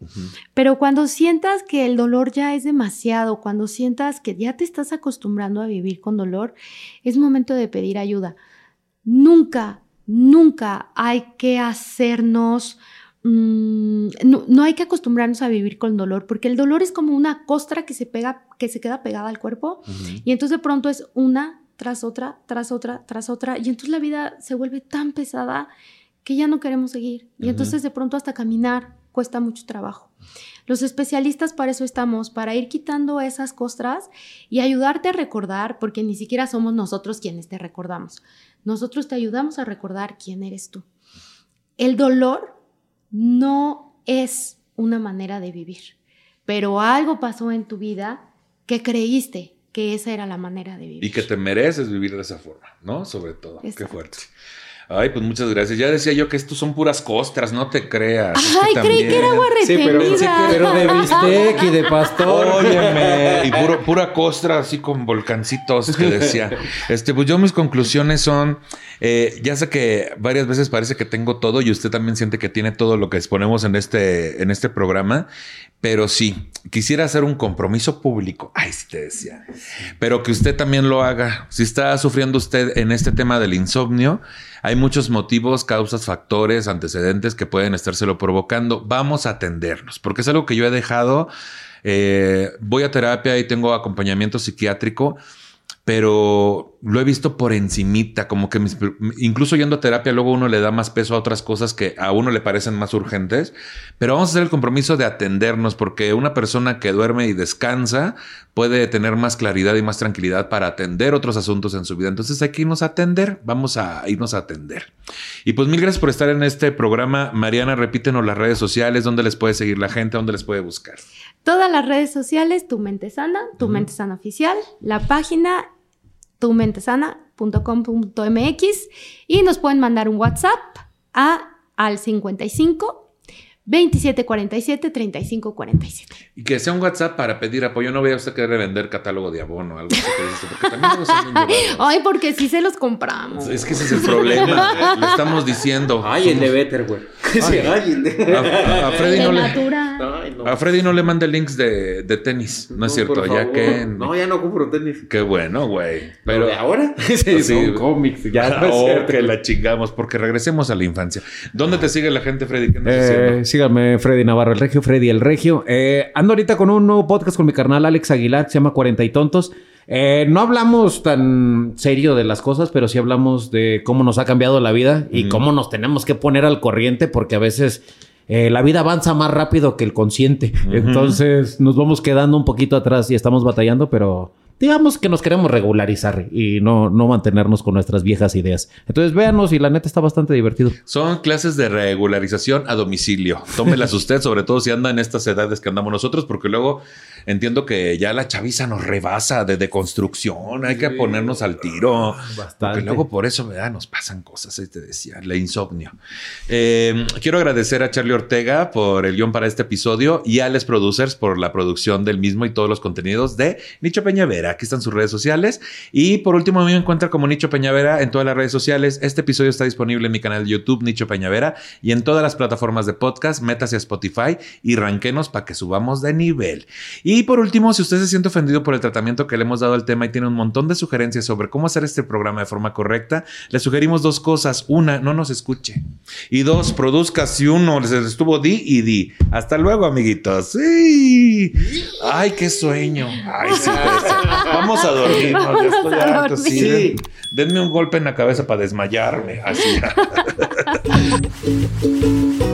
Pero cuando sientas que el dolor ya es demasiado, cuando sientas que ya te estás acostumbrando a vivir con dolor, es momento de pedir ayuda. Nunca, nunca hay que hacernos... Mm, no, hay que acostumbrarnos a vivir con dolor, porque el dolor es como una costra que se pega, que se queda pegada al cuerpo, y entonces de pronto es una tras otra, tras otra, tras otra, y entonces la vida se vuelve tan pesada que ya no queremos seguir. Y entonces de pronto hasta caminar cuesta mucho trabajo. Los especialistas para eso estamos, para ir quitando esas costras y ayudarte a recordar, porque ni siquiera somos nosotros quienes te recordamos. Nosotros te ayudamos a recordar quién eres tú. El dolor no es una manera de vivir, pero algo pasó en tu vida que creíste que esa era la manera de vivir. Y que te mereces vivir de esa forma, ¿no? Sobre todo. Qué fuerte. Ay, pues muchas gracias. Ya decía yo que estos son puras costras, no te creas. Ay, creí que era agua retenida. Sí, pero, de bistec y de pastor. Óyeme, y pura costra así con volcancitos que decía. Este, pues yo mis conclusiones son, eh, ya sé que varias veces parece que tengo todo y usted también siente que tiene todo lo que exponemos en este, en este programa, pero sí, quisiera hacer un compromiso público. Ay, sí te decía. Pero que usted también lo haga. Si está sufriendo usted en este tema del insomnio, hay muchos motivos, causas, factores, antecedentes que pueden estárselo provocando. Vamos a atendernos, porque es algo que yo he dejado. Eh, voy a terapia y tengo acompañamiento psiquiátrico pero lo he visto por encimita, como que incluso yendo a terapia luego uno le da más peso a otras cosas que a uno le parecen más urgentes, pero vamos a hacer el compromiso de atendernos porque una persona que duerme y descansa puede tener más claridad y más tranquilidad para atender otros asuntos en su vida. Entonces hay que irnos a atender, vamos a irnos a atender. Y pues mil gracias por estar en este programa. Mariana, repítenos las redes sociales, dónde les puede seguir la gente, dónde les puede buscar. Todas las redes sociales, Tu Mente Sana, Tu Mente Sana Oficial, la página tumentesana.com.mx y nos pueden mandar un WhatsApp a, al 55 2747-3547. Y que sea un WhatsApp para pedir apoyo. No vea usted querer vender catálogo de abono o algo así. que dice, Porque también llevados. Ay, porque sí se los compramos. Es que ese es el problema. Lo estamos diciendo. Ay, el de Better, güey. Ay, el de... A, a- a Freddy de no le. Ay, no. a Freddy no le mande links de, de tenis. No, es No, cierto, ya que. No, ya no compro tenis. Qué bueno, güey. Pero de ahora sí, Sí. son cómics. Ya no es oh, cierto. que la chingamos, porque regresemos a la infancia. ¿Dónde te sigue la gente, Freddy? ¿Qué andas Eh? Síganme, Freddy Navarro, el Regio, Freddy el Regio. Eh, ando ahorita con un nuevo podcast con mi carnal Alex Aguilar, que se llama Cuarenta y Tontos. Eh, no hablamos tan serio de las cosas, pero sí hablamos de cómo nos ha cambiado la vida y cómo nos tenemos que poner al corriente, porque a veces eh, la vida avanza más rápido que el consciente. Entonces nos vamos quedando un poquito atrás y estamos batallando, pero digamos que nos queremos regularizar y no, no mantenernos con nuestras viejas ideas. Entonces véanos y la neta está bastante divertido. Son clases de regularización a domicilio. Tómelas usted, sobre todo si anda en estas edades que andamos nosotros, porque luego entiendo que ya la chaviza nos rebasa de deconstrucción. Hay que ponernos al tiro. Bastante. Porque luego por eso ¿verdad? nos pasan cosas, ahí te decía, la insomnio. Eh, quiero agradecer a Charlie Ortega por el guion para este episodio y a Les Producers por la producción del mismo y todos los contenidos de Nicho Peñavera. Aquí están sus redes sociales. Y por último, a mí me encuentra como Nicho Peñavera en todas las redes sociales. Este episodio está disponible en mi canal de YouTube, Nicho Peñavera, y en todas las plataformas de podcast. Métase a Spotify y ranquenos para que subamos de nivel. Y por último, si usted se siente ofendido por el tratamiento que le hemos dado al tema y tiene un montón de sugerencias sobre cómo hacer este programa de forma correcta, le sugerimos dos cosas. Una, no nos escuche. Y dos, produzca si uno les estuvo di y di. Hasta luego, amiguitos. Sí. Ay, qué sueño. Ay, sí, pues, Vamos a dormir. Vámonos estoy a harto, dormir. sí. Den- Denme un golpe en la cabeza para desmayarme. Así.